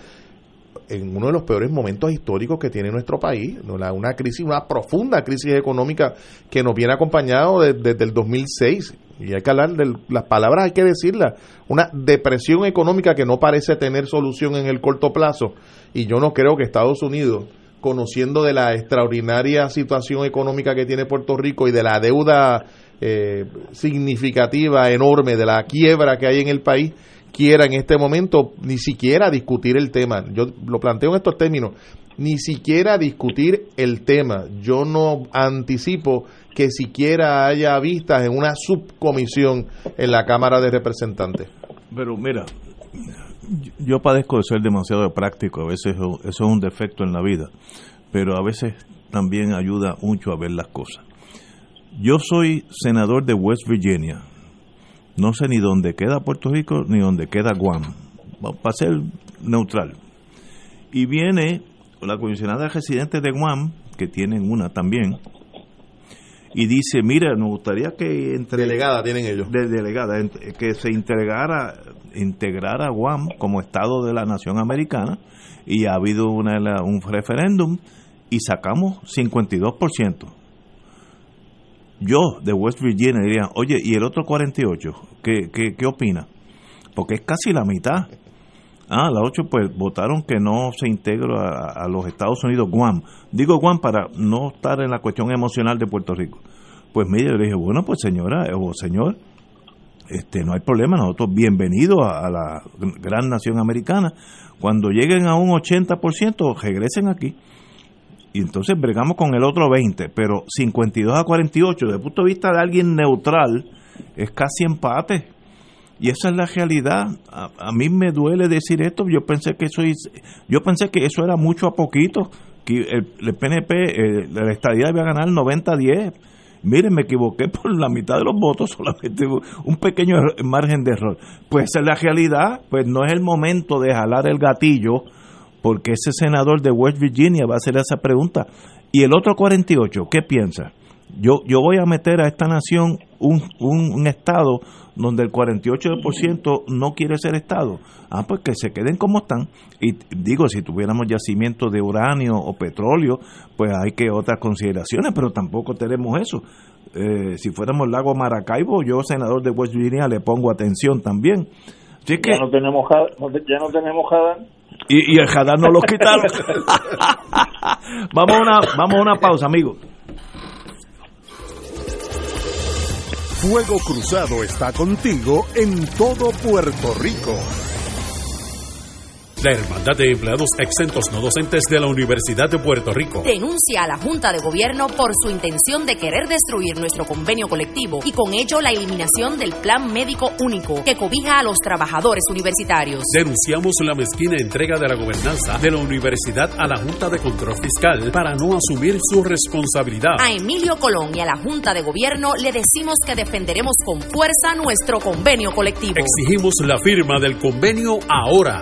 en uno de los peores momentos históricos que tiene nuestro país, una crisis, una profunda crisis económica que nos viene acompañado desde el 2006 y hay que hablar de las palabras, hay que decirlas, una depresión económica que no parece tener solución en el corto plazo. Y yo no creo que Estados Unidos conociendo de la extraordinaria situación económica que tiene Puerto Rico y de la deuda eh, significativa, enorme, de la quiebra que hay en el país, quiera en este momento ni siquiera discutir el tema. Yo lo planteo en estos términos, ni siquiera discutir el tema. Yo no anticipo que siquiera haya vistas en una subcomisión en la Cámara de Representantes. Pero mira, yo padezco de ser demasiado práctico, a veces eso es un defecto en la vida, pero a veces también ayuda mucho a ver las cosas. Yo soy senador de West Virginia, no sé ni dónde queda Puerto Rico ni dónde queda Guam. Para ser neutral. Y viene la comisionada residente de Guam, que tienen una también, y dice, mira, nos gustaría que... Entre, delegada tienen ellos. De delegada, que se integrara, integrara Guam como Estado de la Nación Americana, y ha habido una, un referéndum, y sacamos 52% yo de West Virginia diría, oye, ¿y el otro 48? ¿Qué, qué, qué opina? Porque es casi la mitad. Ah, la 8 pues votaron que no se integra a, los Estados Unidos, Guam. Digo Guam para no estar en la cuestión emocional de Puerto Rico. Pues mire, yo le dije, bueno, pues señora o señor, este, no hay problema, nosotros bienvenidos a, a, la gran nación americana. Cuando lleguen a un 80%, regresen aquí y entonces bregamos con el otro 20, pero 52 a 48, desde el punto de vista de alguien neutral, es casi empate. Y esa es la realidad. A, mí me duele decir esto. Yo pensé que eso, yo pensé que eso era mucho a poquito. Que el, PNP, eh, la estadía iba a ganar 90 a 10. Miren, me equivoqué por la mitad de los votos, <laughs> solamente un pequeño margen de error. Pues esa es la realidad. Pues no es el momento de jalar el gatillo porque ese senador de West Virginia va a hacer esa pregunta. Y el otro 48, ¿qué piensa? Yo, yo voy a meter a esta nación un, un, estado donde el 48% no quiere ser estado. Ah, pues que se queden como están. Y digo, si tuviéramos yacimiento de uranio o petróleo, pues hay que otras consideraciones, pero tampoco tenemos eso. Eh, si fuéramos lago Maracaibo, yo, senador de West Virginia, le pongo atención también. Así que, ya no tenemos ya no tenemos y, el Hadar no lo quitaron. <laughs> vamos, a una, vamos a una pausa, amigos. Fuego Cruzado está contigo en todo Puerto Rico. La Hermandad de Empleados Exentos No Docentes de la Universidad de Puerto Rico. Denuncia a la Junta de Gobierno por su intención de querer destruir nuestro convenio colectivo y con ello la eliminación del Plan Médico Único que cobija a los trabajadores universitarios. Denunciamos la mezquina entrega de la gobernanza de la universidad a la Junta de Control Fiscal para no asumir su responsabilidad. A Emilio Colón y a la Junta de Gobierno le decimos que defenderemos con fuerza nuestro convenio colectivo. Exigimos la firma del convenio ahora.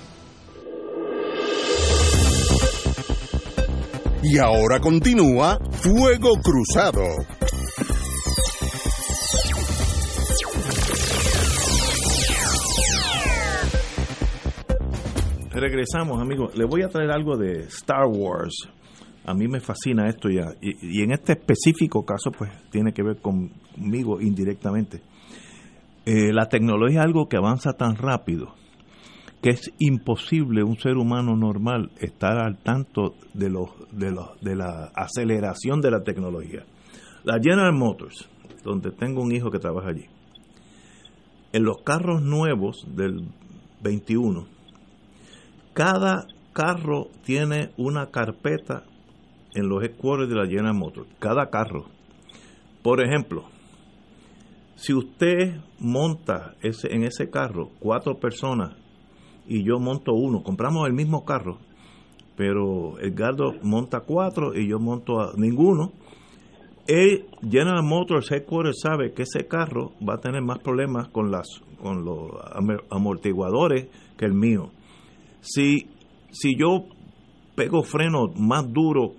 Y ahora continúa Fuego Cruzado. Regresamos, amigos. Les voy a traer algo de Star Wars. A mí me fascina esto ya. Y, y en este específico caso, pues tiene que ver conmigo indirectamente. Eh, la tecnología es algo que avanza tan rápido que es imposible un ser humano normal estar al tanto de los de los de la aceleración de la tecnología. La General Motors, donde tengo un hijo que trabaja allí. En los carros nuevos del 21, cada carro tiene una carpeta en los headquarters de la General Motors, cada carro. Por ejemplo, si usted monta ese, en ese carro cuatro personas y yo monto uno. Compramos el mismo carro, pero Edgardo monta cuatro y yo monto ninguno. El General Motors Headquarters sabe que ese carro va a tener más problemas con las con los amortiguadores que el mío. Si, si yo pego freno más duro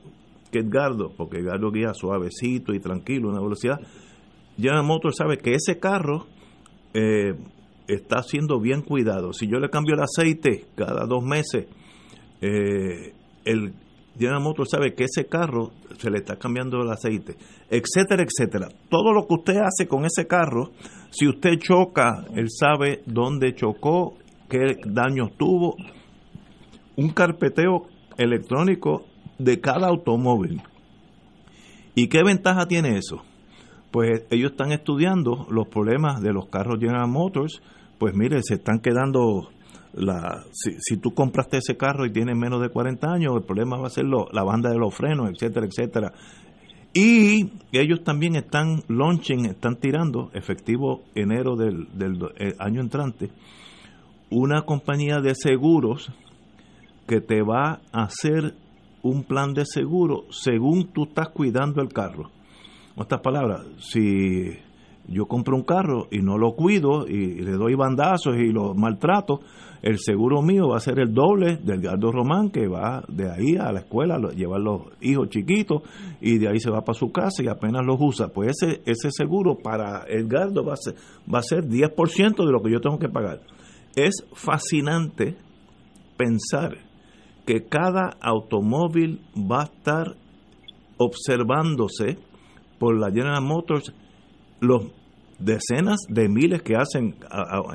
que Edgardo, porque Edgardo guía suavecito y tranquilo, una velocidad, General Motors sabe que ese carro eh, está siendo bien cuidado. Si yo le cambio el aceite cada dos meses, eh, el General Motors sabe que ese carro se le está cambiando el aceite, etcétera, etcétera. Todo lo que usted hace con ese carro, si usted choca, él sabe dónde chocó, qué daños tuvo. Un carpeteo electrónico de cada automóvil. ¿Y qué ventaja tiene eso? Pues ellos están estudiando los problemas de los carros General Motors. Pues mire, se están quedando la, si, tú compraste ese carro y tienes menos de 40 años, el problema va a ser la banda de los frenos, etcétera, etcétera. Y ellos también están launching, están tirando, efectivo enero del, del eh, año entrante, una compañía de seguros que te va a hacer un plan de seguro según tú estás cuidando el carro. En otras palabras, si yo compro un carro y no lo cuido y le doy bandazos y lo maltrato, el seguro mío va a ser el doble del Gardo Román que va de ahí a la escuela, llevar los hijos chiquitos y de ahí se va para su casa y apenas los usa. Pues ese, ese seguro para el Gardo va a ser, va a ser 10% de lo que yo tengo que pagar. Es fascinante pensar que cada automóvil va a estar observándose por la General Motors los decenas de miles que hacen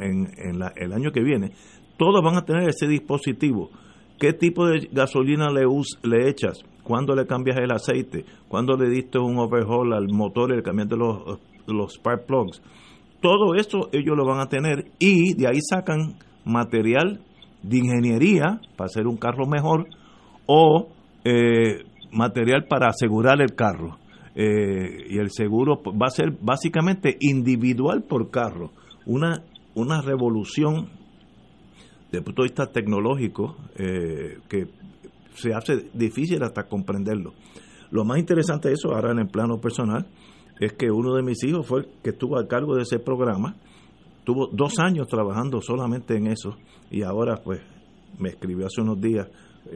en, el año que viene, todos van a tener ese dispositivo. ¿Qué tipo de gasolina le, le echas? ¿Cuándo le cambias el aceite? ¿Cuándo le diste un overhaul al motor y le cambiaste los, los spark plugs? Todo eso ellos lo van a tener y de ahí sacan material de ingeniería para hacer un carro mejor o eh, material para asegurar el carro. Eh, y el seguro va a ser básicamente individual por carro. Una, una revolución desde el punto de vista tecnológico eh, que se hace difícil hasta comprenderlo. Lo más interesante de eso, ahora en el plano personal, es que uno de mis hijos fue el que estuvo a cargo de ese programa, tuvo dos años trabajando solamente en eso y ahora pues me escribió hace unos días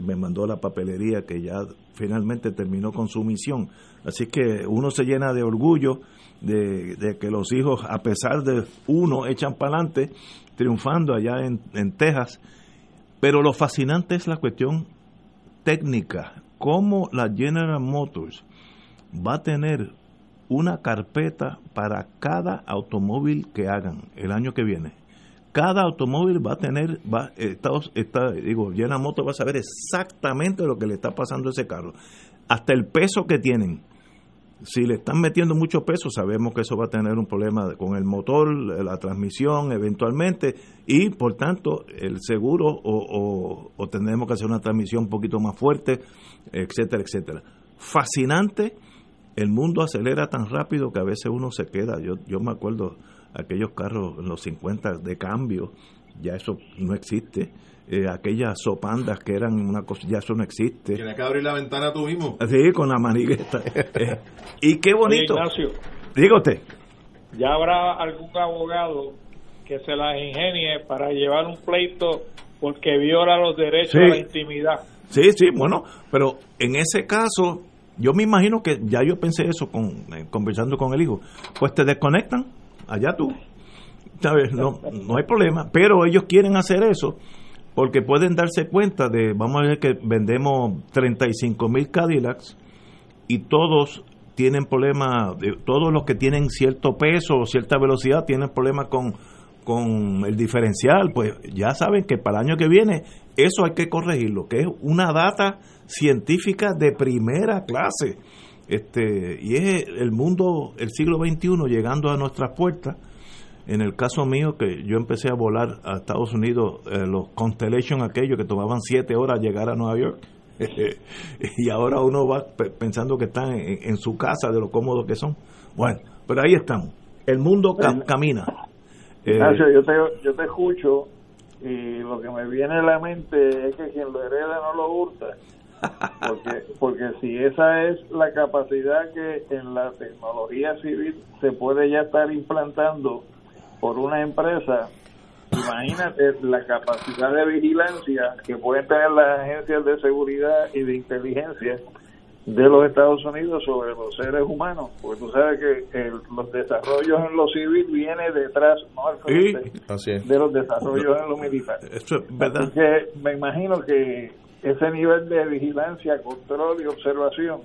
me mandó la papelería que ya finalmente terminó con su misión. Así que uno se llena de orgullo de, que los hijos, a pesar de uno, echan para adelante, triunfando allá en, en Texas. Pero lo fascinante es la cuestión técnica, cómo la General Motors va a tener una carpeta para cada automóvil que hagan el año que viene cada automóvil va a tener, va, está, está, digo, Moto va a saber exactamente lo que le está pasando a ese carro, hasta el peso que tienen. Si le están metiendo mucho peso, sabemos que eso va a tener un problema con el motor, la transmisión eventualmente, y por tanto el seguro o, o, tendremos que hacer una transmisión un poquito más fuerte, etcétera, etcétera. Fascinante, el mundo acelera tan rápido que a veces uno se queda. Yo, yo me acuerdo aquellos carros en los 50 de cambio, ya eso no existe. Eh, aquellas sopandas que eran una cosa, ya eso no existe. Tienes que abrir la ventana tú mismo. Sí, con la manigueta. <laughs> Eh, y qué bonito. Dígote. Ya habrá algún abogado que se las ingenie para llevar un pleito porque viola los derechos a la intimidad. Sí, sí, bueno, pero en ese caso, yo me imagino que ya yo pensé eso con, eh, conversando con el hijo, pues te desconectan allá tú. ¿Sabes? No, no hay problema. Pero ellos quieren hacer eso porque pueden darse cuenta de, vamos a ver que vendemos 35 mil Cadillacs y todos tienen problemas, todos los que tienen cierto peso o cierta velocidad tienen problemas con, con el diferencial, pues ya saben que para el año que viene eso hay que corregirlo, que es una data científica de primera clase este, y es el mundo, el siglo XXI llegando a nuestras puertas. En el caso mío, que yo empecé a volar a Estados Unidos, eh, los Constellation aquellos que tomaban siete horas llegar a Nueva York, <laughs> y ahora uno va pensando que están en, su casa de lo cómodos que son. Bueno, pero ahí estamos. El mundo camina. Eh, yo te, yo te escucho y lo que me viene a la mente es que quien lo hereda no lo hurta. Porque, porque si esa es la capacidad que en la tecnología civil se puede ya estar implantando por una empresa, imagínate la capacidad de vigilancia que pueden tener las agencias de seguridad y de inteligencia de los Estados Unidos sobre los seres humanos, porque tú sabes que los desarrollos en lo civil viene detrás, no frente, de los desarrollos en lo militar. Eso es verdad. que me imagino que ese nivel de vigilancia, control y observación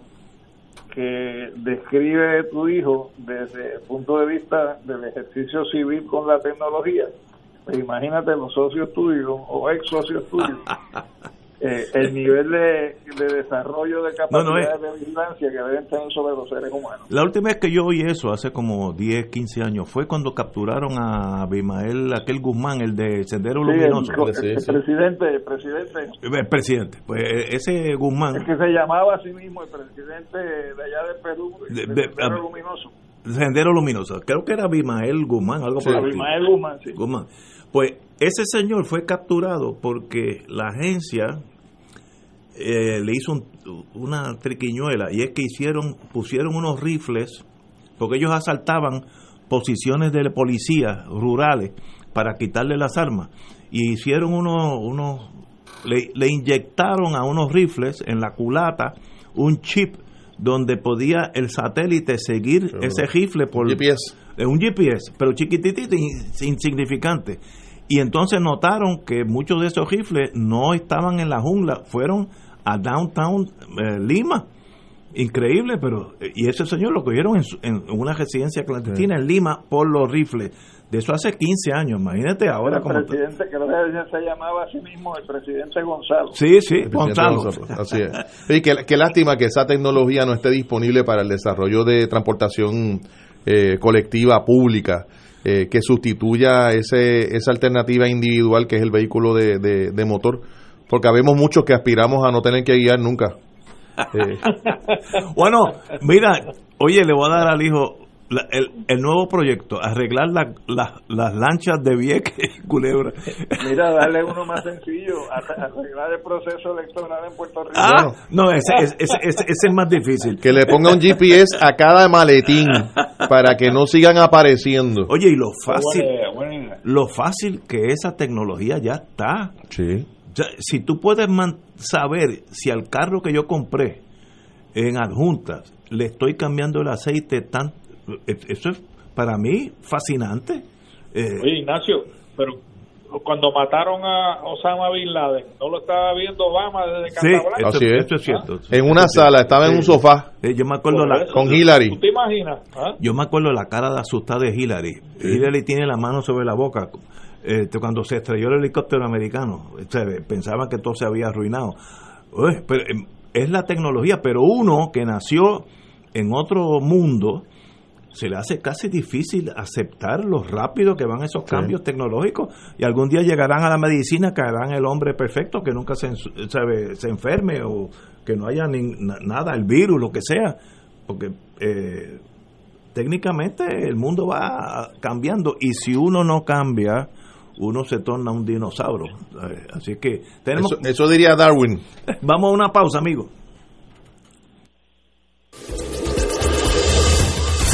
que describe tu hijo desde el punto de vista del ejercicio civil con la tecnología, pues imagínate los socios tuyos o ex socios tuyos <laughs> eh, el nivel de, de desarrollo de No, no, capacidades de vigilancia que deben tener sobre los seres humanos. La última vez que yo oí eso, hace como 10, 15 años, fue cuando capturaron a Abimael, aquel Guzmán, el de Sendero Sí, Luminoso. el presidente, el presidente, El presidente. Pues eh, ese Guzmán, el que se llamaba a sí mismo el presidente de allá de Perú, De- de, de- Sendero Luminoso. Sendero Luminoso, creo que era Abimael Guzmán, algo por el estilo. Abimael Guzmán, sí. Guzmán. Pues ese señor fue capturado porque la agencia eh, le hizo un- una triquiñuela y es que hicieron pusieron unos rifles porque ellos asaltaban posiciones de policía rurales para quitarle las armas y hicieron unos unos le, le inyectaron a unos rifles en la culata un chip donde podía el satélite seguir ese rifle por GPS. eh, un GPS, pero chiquititito, in- insignificante. Y entonces notaron que muchos de esos rifles no estaban en la jungla, fueron a downtown eh, Lima. Increíble, pero y ese señor lo cogieron en, su- en una residencia clandestina en Lima por los rifles. De eso hace 15 años, imagínate ahora el como presidente, creo que se llamaba a sí mismo el presidente Gonzalo. Sí, sí, El Gonzalo, Así es. Y qué, qué lástima que esa tecnología no esté disponible para el desarrollo de transportación eh, colectiva pública eh, que sustituya ese, esa alternativa individual que es el vehículo de, de- de motor. Porque habemos muchos que aspiramos a no tener que guiar nunca. <laughs> Eh, Bueno, mira, oye, le voy a dar al hijo la- el, el nuevo proyecto, arreglar la- la- las lanchas de Vieques y Culebra. Mira, darle uno más sencillo, arreglar el proceso electoral en Puerto Rico. Ah, no, ese, ese, ese- ese- ese es más difícil. que le ponga un GPS a cada maletín para que no sigan apareciendo. Oye, y lo fácil, lo fácil que esa tecnología ya está. Sí. Ya, si tú puedes man- saber si al carro que yo compré en adjuntas le estoy cambiando el aceite tan eh, eso es para mí fascinante. Eh, Oye, Ignacio, pero cuando mataron a Osama Bin Laden, ¿no lo estaba viendo Obama desde Sí, Casablanca? eso, Así es. eso es cierto. En una sala, estaba en un sofá Eh, yo me acuerdo la, eso, con ¿tú- Hillary. ¿Tú te imaginas? ah? yo me acuerdo la cara de asustada de Hillary. Hillary tiene la mano sobre la boca. Eh, cuando se estrelló el helicóptero americano, pensaban que todo se había arruinado. Uy, pero, eh, es la tecnología, pero uno que nació en otro mundo, se le hace casi difícil aceptar lo rápido que van esos cambios tecnológicos y algún día llegarán a la medicina que harán el hombre perfecto que nunca se, se enferme o que no haya ni- na- nada, el virus, lo que sea, porque eh, técnicamente el mundo va cambiando y si uno no cambia, uno se torna un dinosaurio. Eh, Así que tenemos... Eso, eso diría Darwin. <laughs> Vamos a una pausa, amigos.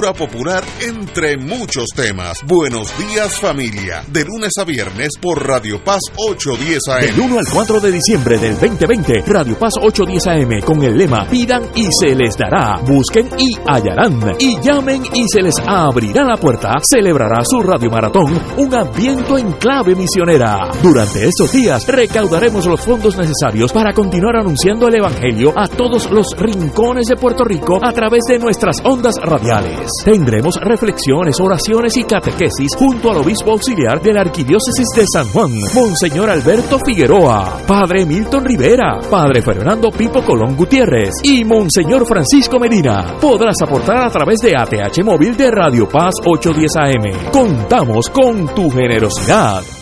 popular entre muchos temas. Buenos días familia, de lunes a viernes por Radio Paz 810 AM. Del 1 al 4 de diciembre del 2020, Radio Paz 810 AM con el lema Pidan y se les dará, busquen y hallarán, y llamen y se les abrirá la puerta, celebrará su Radio Maratón, un ambiente en clave misionera. Durante estos días recaudaremos los fondos necesarios para continuar anunciando el Evangelio a todos los rincones de Puerto Rico a través de nuestras ondas radiales. Tendremos reflexiones, oraciones y catequesis junto al obispo auxiliar de la Arquidiócesis de San Juan, Monseñor Alberto Figueroa, Padre Milton Rivera, Padre Fernando Pipo Colón Gutiérrez y Monseñor Francisco Medina. Podrás aportar a través de ATH Móvil de Radio Paz 810 AM. Contamos con tu generosidad.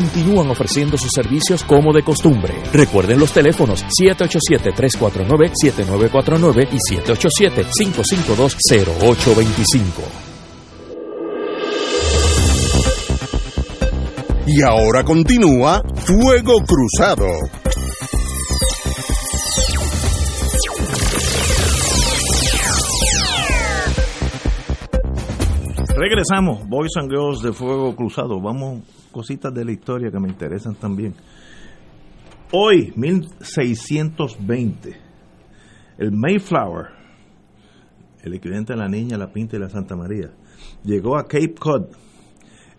continúan ofreciendo sus servicios como de costumbre. Recuerden los teléfonos 787-349-7949 y 787-552-0825. Y ahora continúa Fuego Cruzado. Regresamos, Boys and Girls de Fuego Cruzado. Vamos, cositas de la historia que me interesan también. Hoy, 1620, el Mayflower, el equivalente a la Niña, la Pinta y la Santa María, llegó a Cape Cod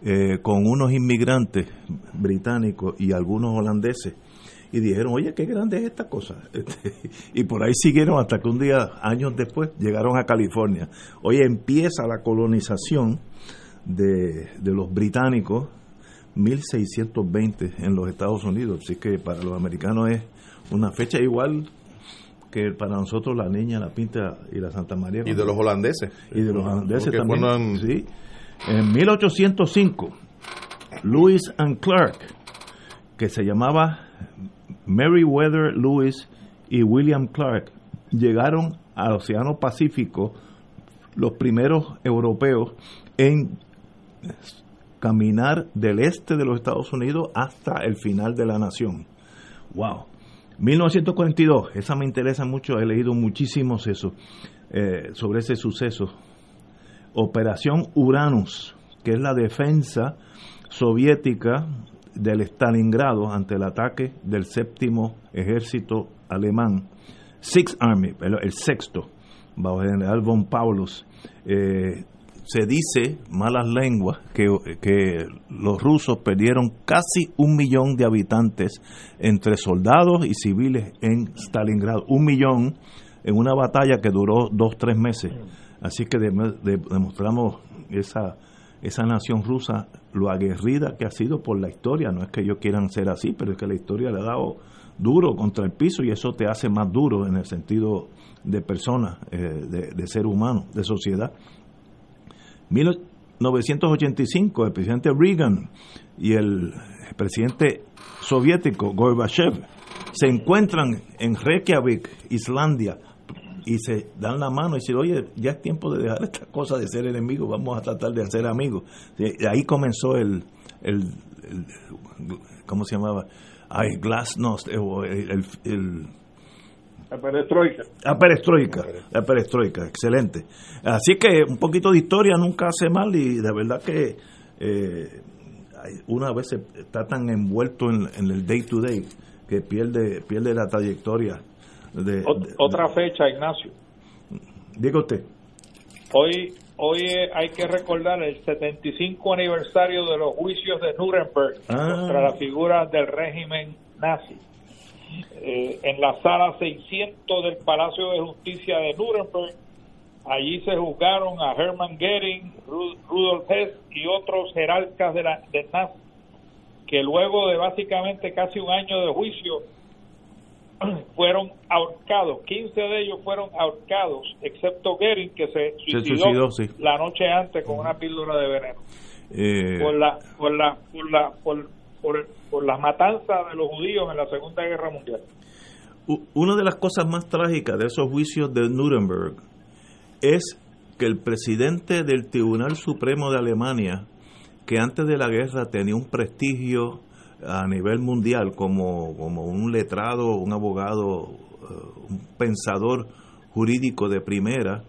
eh, con unos inmigrantes británicos y algunos holandeses y dijeron, oye, qué grande es esta cosa. <laughs> Este, y por ahí siguieron hasta que un día, años después, llegaron a California. Hoy empieza la colonización de, de los británicos, 1620 en los Estados Unidos. Así que para los americanos es una fecha igual que para nosotros la niña, la pinta y la Santa María. Y de los holandeses. Y de los holandeses Porque también. fueron- Sí. En 1805, Lewis and Clark, que se llamaba Meriwether Lewis y William Clark, llegaron al Océano Pacífico, los primeros europeos en caminar del este de los Estados Unidos hasta el final de la nación. Wow. 1942, esa me interesa mucho, he leído muchísimos eso, eh, sobre ese suceso. Operación Uranus, que es la defensa soviética del Stalingrado ante el ataque del séptimo ejército alemán, Sixth Army, el, sexto, bajo el general von Paulus. Eh, se dice, malas lenguas, que, que los rusos perdieron casi un millón de habitantes entre soldados y civiles en Stalingrado. Un millón en una batalla que duró dos, tres meses. Así que dem- de- demostramos esa, esa nación rusa, lo aguerrida que ha sido por la historia. No es que ellos quieran ser así, pero es que la historia le ha dado duro contra el piso y eso te hace más duro en el sentido de persona, eh, de ser humano, de sociedad. 1985, el presidente Reagan y el presidente soviético Gorbachev se encuentran en Reykjavik, Islandia, y se dan la mano y dicen, oye, ya es tiempo de dejar esta cosa de ser enemigos, vamos a tratar de ser amigos. Ahí comenzó el, el, ¿cómo se llamaba? Ay, Glasnost, el- el La perestroika. la perestroika, la perestroika, excelente. Así que un poquito de historia nunca hace mal y de verdad que eh, una veces está tan envuelto en, en el day to day que pierde pierde la trayectoria. De, Ot- de- otra fecha, Ignacio. diga usted. Hoy, hoy eh, hay que recordar el 75 aniversario de los juicios de Nuremberg Ah. contra la figura del régimen nazi. Eh, en la sala 600 del Palacio de Justicia de Nuremberg, allí se juzgaron a Hermann Goering, Ru- Rudolf Hess y otros jerarcas de la, nazi, que luego de básicamente casi un año de juicio <clears throat> fueron ahorcados. 15 de ellos fueron ahorcados, excepto Goering, que se Se suicidó, suicidó, sí. la noche antes con una píldora de veneno. Eh, Por la, por la, por la, por, por, por las matanzas de los judíos en la Segunda Guerra Mundial. una de las cosas más trágicas de esos juicios de Nuremberg es que el presidente del Tribunal Supremo de Alemania, que antes de la guerra tenía un prestigio a nivel mundial como, como un letrado, un abogado, eh, un pensador jurídico de primera,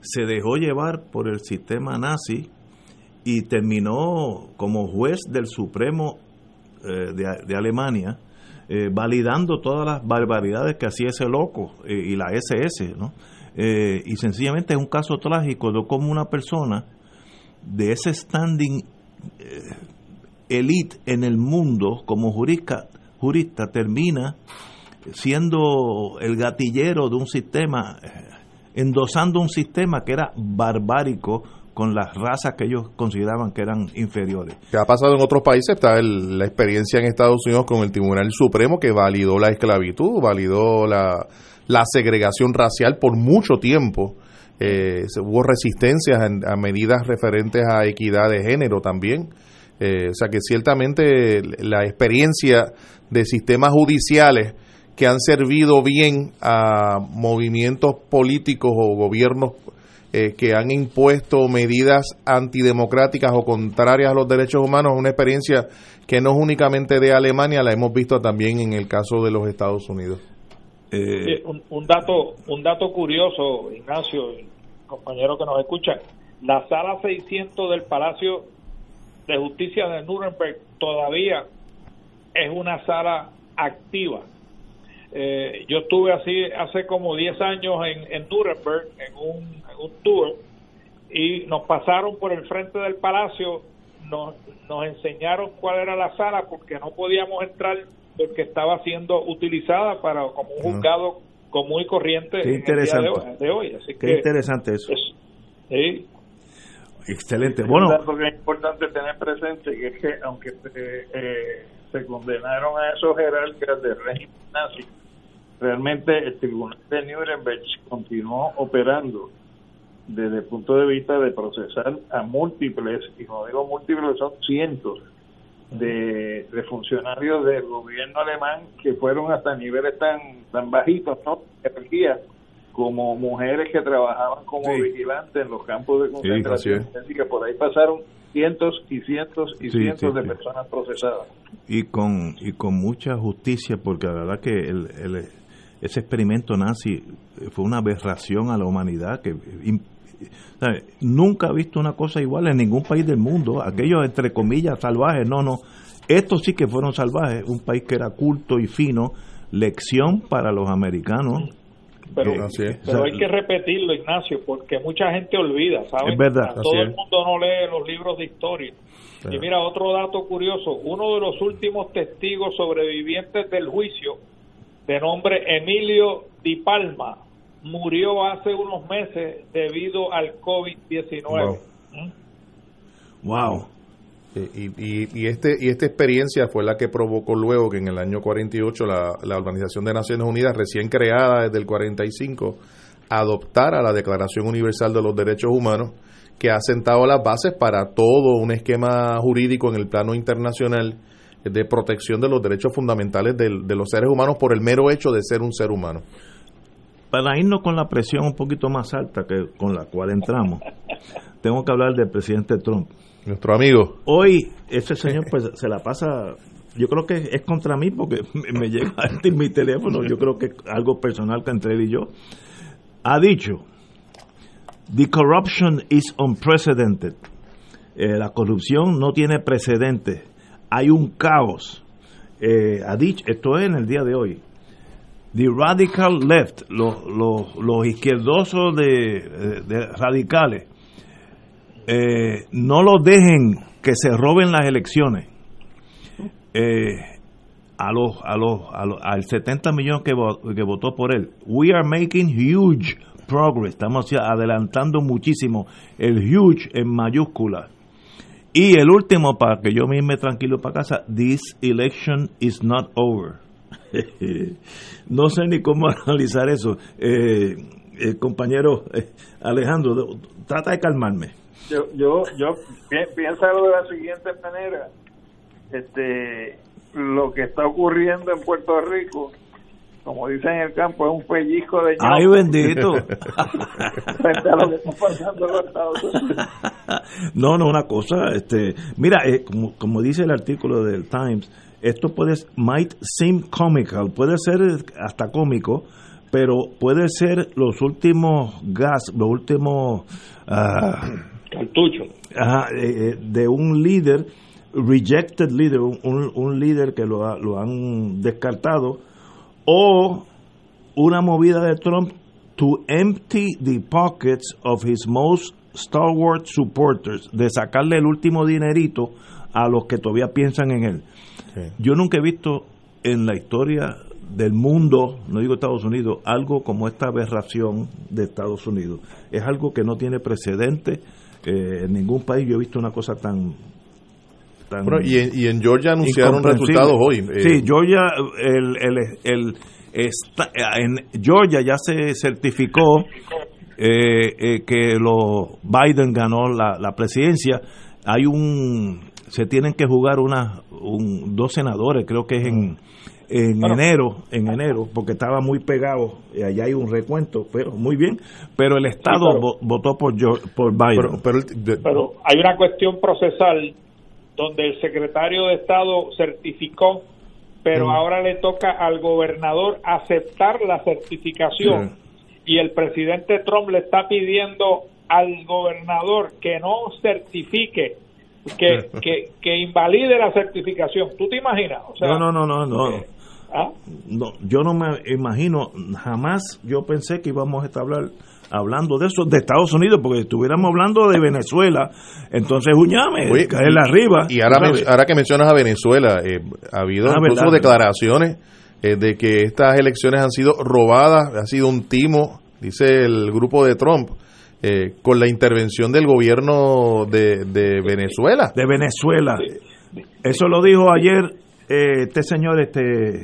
se dejó llevar por el sistema nazi y terminó como juez del Supremo eh, de, Alemania, eh, validando todas las barbaridades que hacía ese loco y la SS, y sencillamente es un caso trágico de cómo una persona de ese standing elite en el mundo como jurista, jurista termina siendo el gatillero de un sistema, eh, endosando un sistema que era barbárico con las razas que ellos consideraban que eran inferiores. ¿Qué ha pasado en otros países? Está la experiencia en Estados Unidos con el Tribunal Supremo que validó la esclavitud, validó la, la segregación racial por mucho tiempo. Eh, hubo resistencias a medidas referentes a equidad de género también. Eh, o sea que ciertamente la experiencia de sistemas judiciales que han servido bien a movimientos políticos o gobiernos eh, que han impuesto medidas antidemocráticas o contrarias a los derechos humanos, una experiencia que no es únicamente de Alemania, la hemos visto también en el caso de los Estados Unidos. Eh, un, dato un dato curioso, Ignacio, compañero que nos escucha, la sala 600 del Palacio de Justicia de Nuremberg todavía es una sala activa. Eh, yo estuve así hace como 10 años en, en Nuremberg en un, tour y nos pasaron por el frente del palacio, nos, nos enseñaron cuál era la sala porque no podíamos entrar porque estaba siendo utilizada para como un juzgado común y corriente Qué interesante. de, hoy. Así Qué interesante eso. sí, Excelente. Bueno, que es importante tener presente que es que aunque eh, eh, se condenaron a esos jerarcas del régimen nazi, realmente el tribunal de Nuremberg continuó operando desde el punto de vista de procesar a múltiples, y no digo múltiples, son cientos de, de, funcionarios del gobierno alemán que fueron hasta niveles tan tan bajitos, ¿no? Energía como mujeres que trabajaban como vigilantes en los campos de concentración. así, que por ahí pasaron cientos y cientos y cientos de personas procesadas. Y con, y con mucha justicia, porque la verdad que el, ese experimento nazi fue una aberración a la humanidad que nunca ha visto una cosa igual en ningún país del mundo. Aquellos, entre comillas, salvajes, no, no. Estos sí que fueron salvajes, un país que era culto y fino, lección para los americanos pero, pero hay que repetirlo, Ignacio, porque mucha gente olvida, ¿sabes? Es verdad. Todo el mundo no lee los libros de historia. Y mira, otro dato curioso, uno de los últimos testigos sobrevivientes del juicio, de nombre Emilio Di Palma, murió hace unos meses debido al COVID-19. wow. Y, y, este, y esta experiencia fue la que provocó luego que en el año 48 la, la Organización de Naciones Unidas, recién creada desde el 45, adoptara la Declaración Universal de los Derechos Humanos, que ha sentado las bases para todo un esquema jurídico en el plano internacional de protección de los derechos fundamentales de, de los seres humanos por el mero hecho de ser un ser humano. Para irnos con la presión un poquito más alta que con la cual entramos, tengo que hablar del presidente Trump nuestro amigo. Hoy, ese señor pues se la pasa, yo creo que es contra mí porque <laughs> me, llega en mi teléfono, yo creo que es algo personal que entre él y yo. Ha dicho, the corruption is unprecedented. Eh, la corrupción no tiene precedentes. Hay un caos. Eh, ha dicho, esto es en el día de hoy. The radical left, los, los, los izquierdosos de, radicales, eh, no lo dejen que se roben las elecciones. Eh, a los, a los, al 70 millones que, que votó por él. We are making huge progress. Estamos adelantando muchísimo. El huge en mayúscula. Y el último, para que yo me tranquilo para casa, this election is not over. <laughs> no sé ni cómo <laughs> analizar eso. Eh, el compañero Alejandro, trata de calmarme yo, yo, yo piénsalo de la siguiente manera. Este, lo que está ocurriendo en Puerto Rico, como dicen en el campo, es un pellizco de ¡Ay, bendito! <laughs> No, no, una cosa, este, mira, eh, como, como dice el artículo del Times, esto puede might seem comical, puede ser hasta cómico, pero puede ser los últimos gas, los últimos ah, Cartucho. ajá, eh, eh, de un líder, rejected leader, un, un- un líder que lo, ha- lo han descartado, o una movida de Trump to empty the pockets of his most stalwart supporters, de sacarle el último dinerito a los que todavía piensan en él. Yo nunca he visto en la historia del mundo, no digo Estados Unidos, algo como esta aberración de Estados Unidos. Es algo que no tiene precedente eh, en ningún país. Yo he visto una cosa tan... tan Bueno, y, en, y en Georgia anunciaron resultados hoy. eh, Sí, Georgia, el, el, el- está- en Georgia ya se certificó eh, eh, que lo, Biden ganó la, la presidencia. Hay un, se tienen que jugar una, un, dos senadores, creo que es en, en Bueno. enero, en enero, porque estaba muy pegado. Y allá hay un recuento, pero muy bien. Pero el Estado pero- vo- votó por, por Biden. Pero hay una cuestión procesal donde el secretario de Estado certificó, pero Mm. ahora le toca al gobernador aceptar la certificación y el presidente Trump le está pidiendo al gobernador que no certifique, que, que, que invalide la certificación. ¿Tú te imaginas? O sea, no, no, no, no, no. ¿ah? No, yo no me imagino, jamás yo pensé que íbamos a estar hablando de eso de Estados Unidos, porque si estuviéramos hablando de Venezuela, entonces uñame, Oye, caerle arriba. Y ahora, men- que mencionas a Venezuela, eh, ha habido Ah, incluso verdad. declaraciones eh, de que estas elecciones han sido robadas, ha sido un timo, dice el grupo de Trump, eh, con la intervención del gobierno de, de Venezuela. de Venezuela. Eso lo dijo ayer eh, este señor, este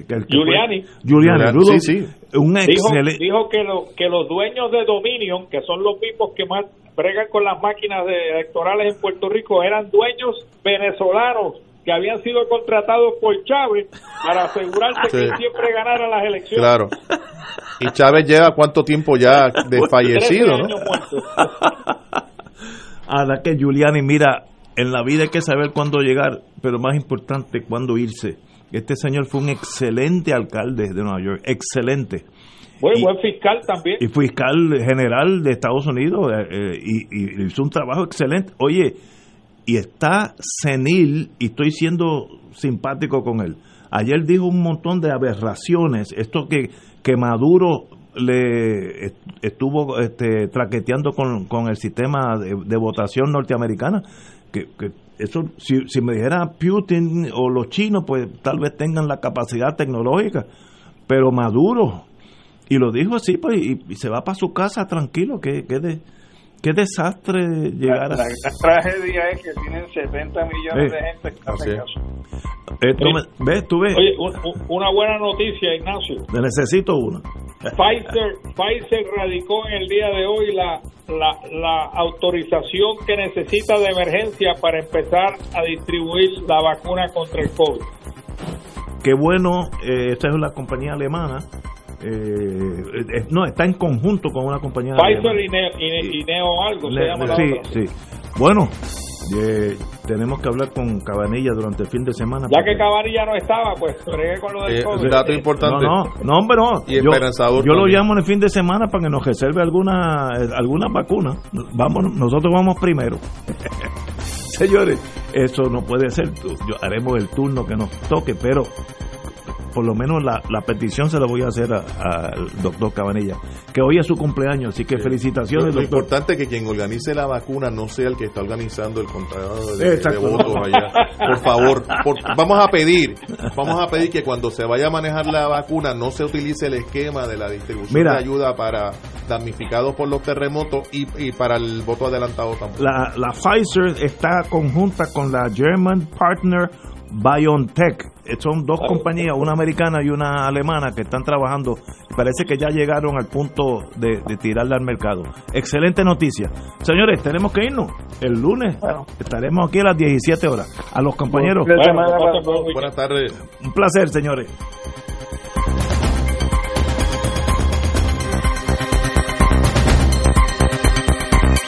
fue- Giuliani. Giuliani, sí, sí. un Dijo, excelente. dijo que, lo- que los dueños de Dominion, que son los mismos que más bregan con las máquinas de- electorales en Puerto Rico, eran dueños venezolanos que habían sido contratados por Chávez para asegurarse Sí. que siempre ganara las elecciones. Claro. Y Chávez lleva cuánto tiempo ya <laughs> desfallecido, 13 ¿no? años muertos. <laughs> A la que Giuliani, mira, en la vida hay que saber cuándo llegar, pero más importante, cuándo irse. Este señor fue un excelente alcalde de Nueva York, excelente. Buen, Y- buen fiscal también. y fiscal general de Estados Unidos eh, eh, y, y hizo un trabajo excelente. Oye, y está senil y estoy siendo simpático con él. Ayer dijo un montón de aberraciones, esto que, que Maduro le est- estuvo este, traqueteando con, con el sistema de, de votación norteamericana, que, que eso, si, si me dijera Putin o los chinos, pues tal vez tengan la capacidad tecnológica, pero Maduro, y lo dijo así, pues, y, y se va para su casa tranquilo, que, que, de, qué desastre La, llegar a... la gran tragedia es que tienen 70 millones Sí. de gente que Así hacen es. caso. Eh, me- ¿Ves? Tú ves, Oye, un- un- una buena noticia, Ignacio. Te necesito una. Pfizer, Pfizer radicó en el día de hoy la, la, la autorización que necesita de emergencia para empezar a distribuir la vacuna contra el COVID. Qué bueno, eh, esta es la compañía alemana. eh, no, está en conjunto con una compañía Pfizer alemana. y Neo, y- y Neo algo se llama la sí, otra. sí. Bueno, eh, tenemos que hablar con Cabanilla durante el fin de semana. Ya porque- que Cabanilla no estaba, pues bregué con lo del Eh, COVID. dato importante. No, no, no, hombre, no. Y yo, esperanzador yo lo llamo en el fin de semana para que nos reserve alguna eh, alguna vacuna. Vamos, nosotros vamos primero. <laughs> Señores, eso no puede ser. Yo haremos el turno que nos toque, pero por lo menos la, la petición se la voy a hacer a- al doctor Cabanilla, que hoy es su cumpleaños, así que felicitaciones, lo doctor. importante es que quien organice la vacuna no sea el que está organizando el contado de, de votos allá. Por favor, por- vamos a pedir, vamos a pedir que cuando se vaya a manejar la vacuna no se utilice el esquema de la distribución Mira. de ayuda para damnificados por los terremotos y, y para el voto adelantado tampoco. La, la Pfizer está conjunta con la German Partner BioNTech. Eh, Son dos compañías, una americana y una alemana, que están trabajando. Parece que ya llegaron al punto de, de tirarla al mercado. Excelente noticia. Señores, tenemos que irnos. El lunes estaremos aquí a las 17 horas. A los compañeros. Buenas tardes. Un placer, señores.